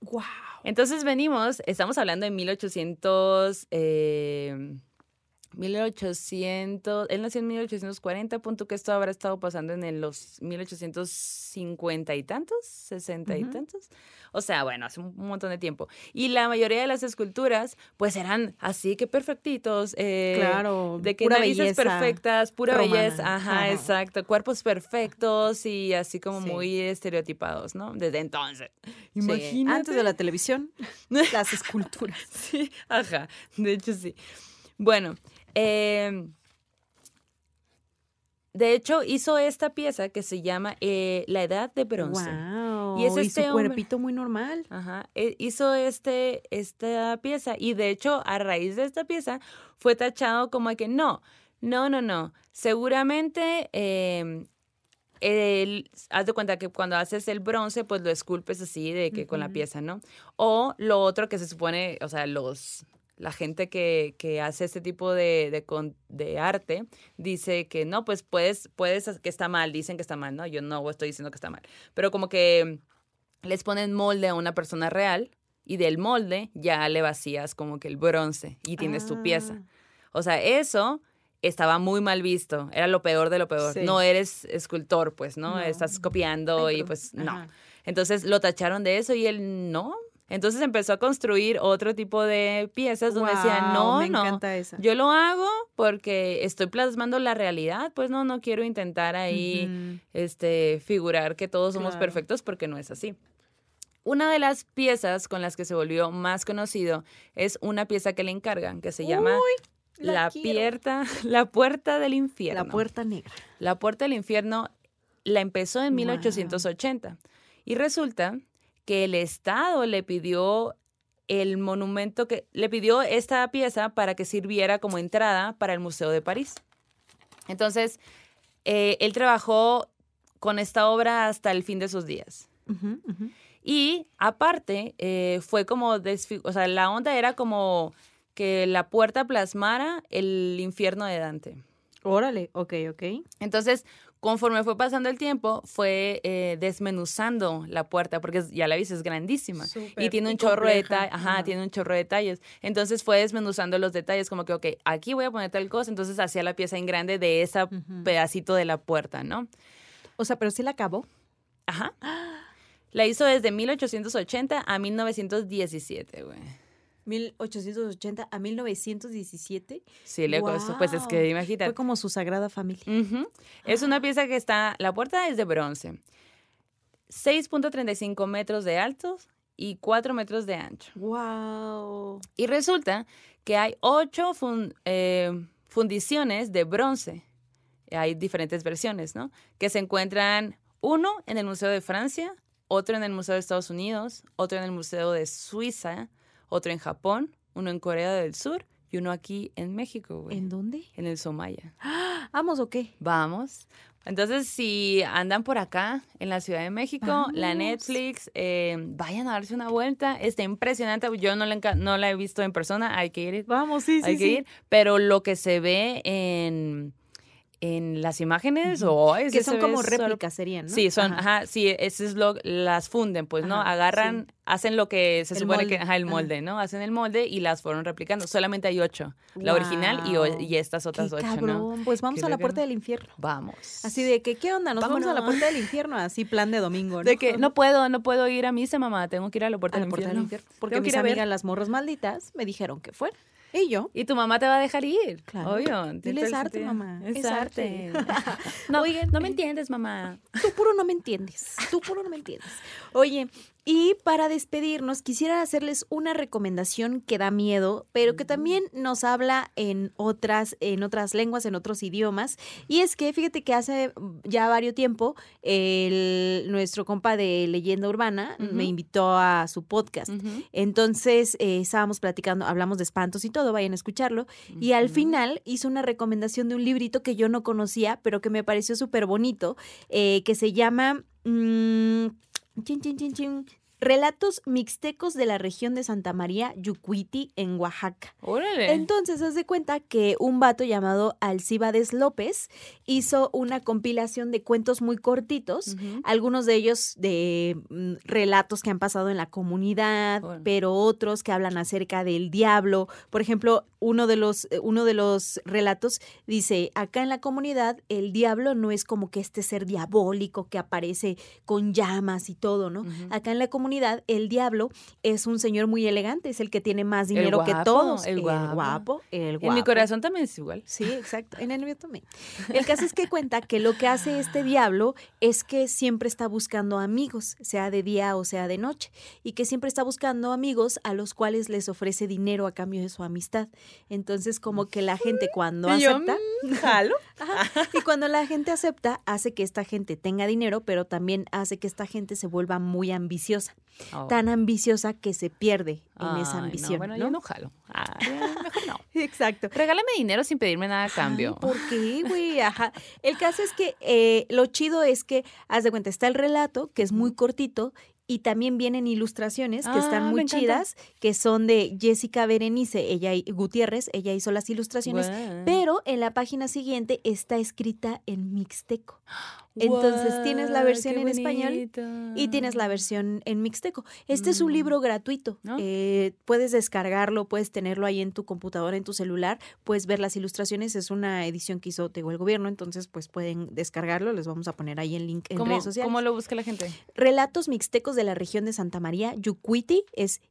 Wow. Entonces venimos, estamos hablando de 1800, eh, 1800, él nació en 1840, punto que esto habrá estado pasando en el- los 1850 y tantos, 60 y tantos. O sea, bueno, hace un montón de tiempo. Y la mayoría de las esculturas, pues eran así que perfectitos. eh, Claro, De que pura narices belleza perfectas, pura romana. belleza. Ajá, Ajá. exacto. Cuerpos perfectos y así como Sí. muy estereotipados, ¿no? Desde entonces. Sí, Imagínate. Antes de la televisión, las esculturas. Sí, ajá, de hecho sí. Bueno, eh, de hecho, hizo esta pieza que se llama eh, La Edad de Bronce. Wow. Y es este su hombre- cuerpito muy normal. Ajá, e- hizo este, esta pieza y de hecho a raíz de esta pieza fue tachado como que no, no, no, no, seguramente eh, el- haz de cuenta que cuando haces el bronce pues lo esculpes así de que con la pieza, ¿no? O lo otro que se supone, o sea, los... La gente que, que hace este tipo de, de, de arte dice que no, pues puedes, puedes, que está mal, dicen que está mal, ¿no? Yo no estoy diciendo que está mal, pero como que les ponen molde a una persona real y del molde ya le vacías como que el bronce y tienes tu pieza. Ah. O sea, eso estaba muy mal visto, era lo peor de lo peor. Sí. No eres escultor, pues, ¿no? No. Estás copiando Ay, y pues no. ajá. Entonces lo tacharon de eso y él no. Entonces empezó a construir otro tipo de piezas donde decía, no, me no, encanta esa. yo lo hago porque estoy plasmando la realidad, pues no, no quiero intentar ahí este, figurar que todos somos Claro. perfectos porque no es así. Una de las piezas con las que se volvió más conocido es una pieza que le encargan que se llama la. Puerta, la Puerta del Infierno. La puerta negra. La Puerta del Infierno la empezó en Guau. 1880 y resulta que el Estado le pidió el monumento que le pidió esta pieza para que sirviera como entrada para el Museo de París. Entonces, eh, él trabajó con esta obra hasta el fin de sus días. Y aparte, eh, fue como, o sea, la onda era como que la puerta plasmara el infierno de Dante. Órale, ok, ok. Entonces, conforme fue pasando el tiempo, fue eh, desmenuzando la puerta, porque ya la viste, es grandísima. y tiene y un chorro de detalles. Ajá, tiene un chorro de detalles. Entonces fue desmenuzando los detalles, como que, ok, aquí voy a poner tal cosa. Entonces hacía la pieza en grande de ese pedacito de la puerta, ¿no? O sea, pero sí la acabó. Ajá. La hizo desde 1880 a 1917, güey. 1880 a 1917. Sí, le costó. Pues es que imagínate. Fue como su sagrada familia. Es una pieza que está, la puerta es de bronce, 6.35 metros de alto y 4 metros de ancho. Wow. Y resulta que hay ocho fun- eh, fundiciones de bronce. Hay diferentes versiones, ¿no? Que se encuentran uno en el Museo de Francia, otro en el Museo de Estados Unidos, otro en el Museo de Suiza, otro en Japón, uno en Corea del Sur y uno aquí en México, güey. ¿En dónde? En el Somaya. ¿Vamos o qué? Vamos. Entonces, si andan por acá, en la Ciudad de México, la. Netflix, eh, vayan a darse una vuelta. Está impresionante. Yo no la, no la he visto en persona, hay que ir. Vamos, sí, hay que ir. Pero lo que se ve en, en las imágenes, oh, Que son como réplicas serían, ¿no? Sí, son, Ajá. ajá, sí, ese es lo, las funden, pues, ¿no? Agarran, hacen lo que se El supone molde, que, ajá, el ajá. molde, ¿no? Hacen el molde y las fueron replicando. Solamente hay ocho, la original y, o- y estas otras Qué ocho, cabrón. ¿no? Pues vamos a la puerta del infierno. Vamos. Así de que, ¿qué onda? Nos vamos a la puerta del infierno, así plan de domingo, ¿no? De que no puedo, no puedo ir a misa, mamá. Tengo que ir a la puerta, a la puerta del infierno. Porque Tengo mis amigas, las morras malditas, me dijeron que fuera. Y yo, Y tu mamá te va a dejar ir. Claro. Obvio. Dile, es arte, mamá, Es, es arte. arte. no, Oigan, no me entiendes, mamá. tú puro no me entiendes. Tú puro no me entiendes. Oye, y para despedirnos, quisiera hacerles una recomendación que da miedo, pero que también nos habla en otras, en otras lenguas, en otros idiomas. Y es que fíjate que hace ya varios tiempo, el, nuestro compa de Leyenda Urbana me invitó a su podcast. Entonces eh, estábamos platicando, hablamos de espantos y todo, vayan a escucharlo. Y al final hizo una recomendación de un librito que yo no conocía, pero que me pareció súper bonito, eh, que se llama mm, 晶晶晶晶 Relatos Mixtecos de la región de Santa María, Yucuiti, en Oaxaca. Órale. Entonces, haz de cuenta que un vato llamado Alcíbades López hizo una compilación de cuentos muy cortitos, algunos de ellos de mm, relatos que han pasado en la comunidad, pero otros que hablan acerca del diablo. Por ejemplo, uno de los eh, uno de los relatos dice, acá en la comunidad el diablo no es como que este ser diabólico que aparece con llamas y todo, ¿no? Acá en la comunidad comunidad, el diablo es un señor muy elegante, es el que tiene más dinero que todos. el guapo. guapo, el guapo. En mi corazón también es igual. Sí, exacto. En el mío también. El caso es que cuenta que lo que hace este diablo es que siempre está buscando amigos, sea de día o sea de noche, y que siempre está buscando amigos a los cuales les ofrece dinero a cambio de su amistad. Entonces, como que la gente cuando Y acepta, mm, jalo. Ajá. Y cuando la gente acepta, hace que esta gente tenga dinero, pero también hace que esta gente se vuelva muy ambiciosa. Oh. Tan ambiciosa que se pierde en Ay, esa no, ambición. bueno, ¿no? yo no jalo. Ay, mejor no. Exacto. Regálame dinero sin pedirme nada a cambio. Ay, ¿Por qué, güey? Ajá. El caso es que eh, lo chido es que, haz de cuenta, está el relato, que es muy cortito, y también vienen ilustraciones que Ah, están me muy chidas, que son de Jessica Berenice, ella y- Gutiérrez, ella hizo las ilustraciones, pero en la página siguiente está escrita en mixteco. Entonces tienes la versión en español y tienes la versión en mixteco. Este es un Mm. libro gratuito. ¿No? Eh, puedes descargarlo, puedes tenerlo ahí en tu computadora, en tu celular, puedes ver las ilustraciones. Es una edición que hizo digo, el gobierno, entonces pues pueden descargarlo. Les vamos a poner ahí el link en ¿Cómo, redes sociales. ¿Cómo lo busca la gente? Relatos mixtecos de la región de Santa María, Yucuiti, es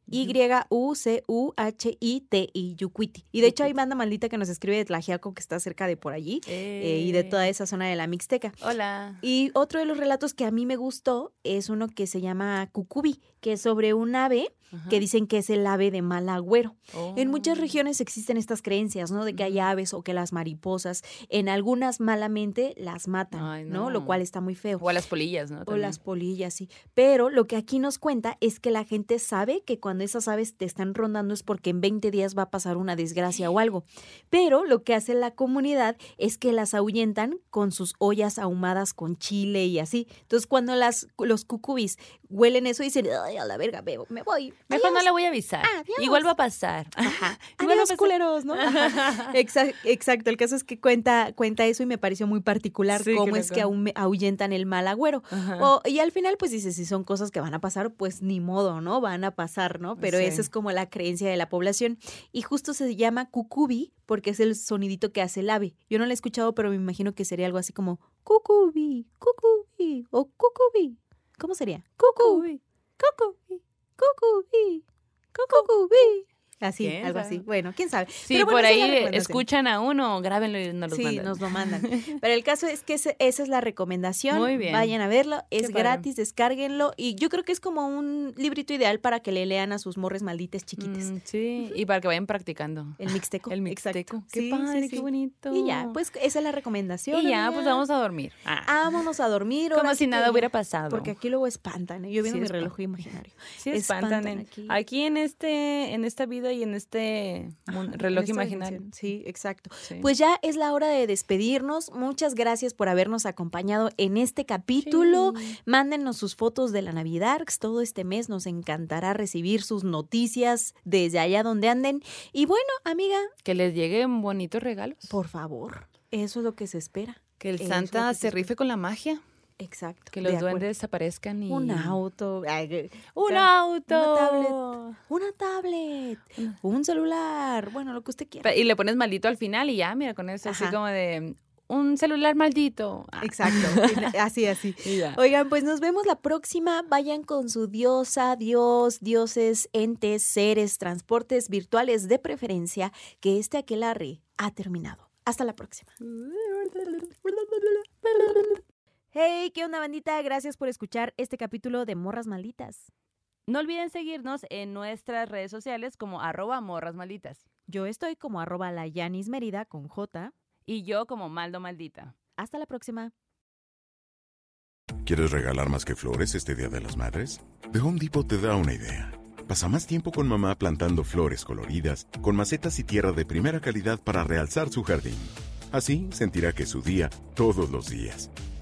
Y-U-C-U-H-I-T-I, Yucuiti. Y de hecho hay banda maldita que nos escribe de Tlajiaco, que está cerca de por allí, eh, y de toda esa zona de la Mixteca. Hola. Y otro de los relatos que a mí me gustó es uno que se llama Cucubi, que es sobre un ave que dicen que es el ave de mal agüero. En muchas Oh. regiones existen estas creencias, ¿no? De que hay aves o que las mariposas, en algunas malamente las matan, Ay, ¿no? Lo cual está muy feo. O a las polillas, ¿no? O las polillas, sí. Pero lo que aquí nos cuenta es que la gente sabe que cuando esas aves te están rondando es porque en 20 días va a pasar una desgracia o algo. Pero lo que hace la comunidad es que las ahuyentan con sus ollas ahumadas con chile y así. Entonces, cuando las, los cucubis huelen eso, dicen, ay, a la verga, me, me voy. Mejor no Adiós". le voy a avisar. Adiós. Igual va a pasar. Ajá. Igual pasar. culeros, ¿no? Ajá. Exacto. El caso es que cuenta, cuenta eso y me pareció muy particular Sí, cómo es que ahuyentan el mal agüero. O- y al final, pues dices, si son cosas que van a pasar, pues ni modo, ¿no? Van a pasar, ¿no? Pero Sí. esa es como la creencia de la población. Y justo se llama cucubi porque es el sonidito que hace el ave. Yo no lo he escuchado, pero me imagino que sería algo así como cucubi, cucubi o cucubi. ¿Cómo sería? Cucubi, cucubi, cucubi, cucubi. Así, ¿Quién algo sabe? así. Bueno, quién sabe. Sí, Pero bueno, por ahí escuchan a uno, grábenlo y nos lo Sí, mandan. nos lo mandan. Pero el caso es que ese- esa es la recomendación. Muy bien. Vayan a verlo, es Qué padre. gratis, descárguenlo. Y yo creo que es como un librito ideal para que le lean a sus morres malditas chiquitas. Mm, sí, y para que vayan practicando. El mixteco. El mixteco. Qué Sí, padre, sí, qué bonito. Y ya, pues esa es la recomendación. Y ya, amiga. pues vamos a dormir. Ah, Vámonos a dormir. como si nada hubiera pasado. Porque aquí luego espantan. ¿eh? Yo viendo mi reloj imaginario. Sí, espantan. espantan aquí. aquí. en este, en esta vida y en este reloj imaginario. dimensión. Sí, exacto. Sí. Pues ya es la hora de despedirnos. Muchas gracias por habernos acompañado en este capítulo. Sí. Mándenos sus fotos de la Navidad. Todo este mes nos encantará recibir sus noticias desde allá donde anden. Y bueno, amiga, Que les lleguen bonitos regalos. por favor, eso es lo que se espera. que el eso Santa se se rife con la magia. Exacto. Que los duendes desaparezcan y... Un auto. ay, ¡Un auto! Una tablet. Una tablet. Un celular. Bueno, lo que usted quiera. Y le pones maldito al final y ya, mira, con eso así como de... Un celular maldito. Ah, Exacto. así, así. Oigan, pues nos vemos la próxima. Vayan con su diosa, dios, dioses, entes, seres, transportes virtuales de preferencia, que este aquelarre ha terminado. Hasta la próxima. Hey, ¿qué onda, bandita? Gracias por escuchar este capítulo de Morras Malditas. No olviden seguirnos en nuestras redes sociales como arroba morras malditas. Yo estoy como arroba la Yanis Mérida con J. Y yo como maldo maldita. Hasta la próxima. ¿Quieres regalar más que flores este Día de las Madres? The Home Depot te da una idea. Pasa más tiempo con mamá plantando flores coloridas, con macetas y tierra de primera calidad para realzar su jardín. Así sentirá que es su día todos los días.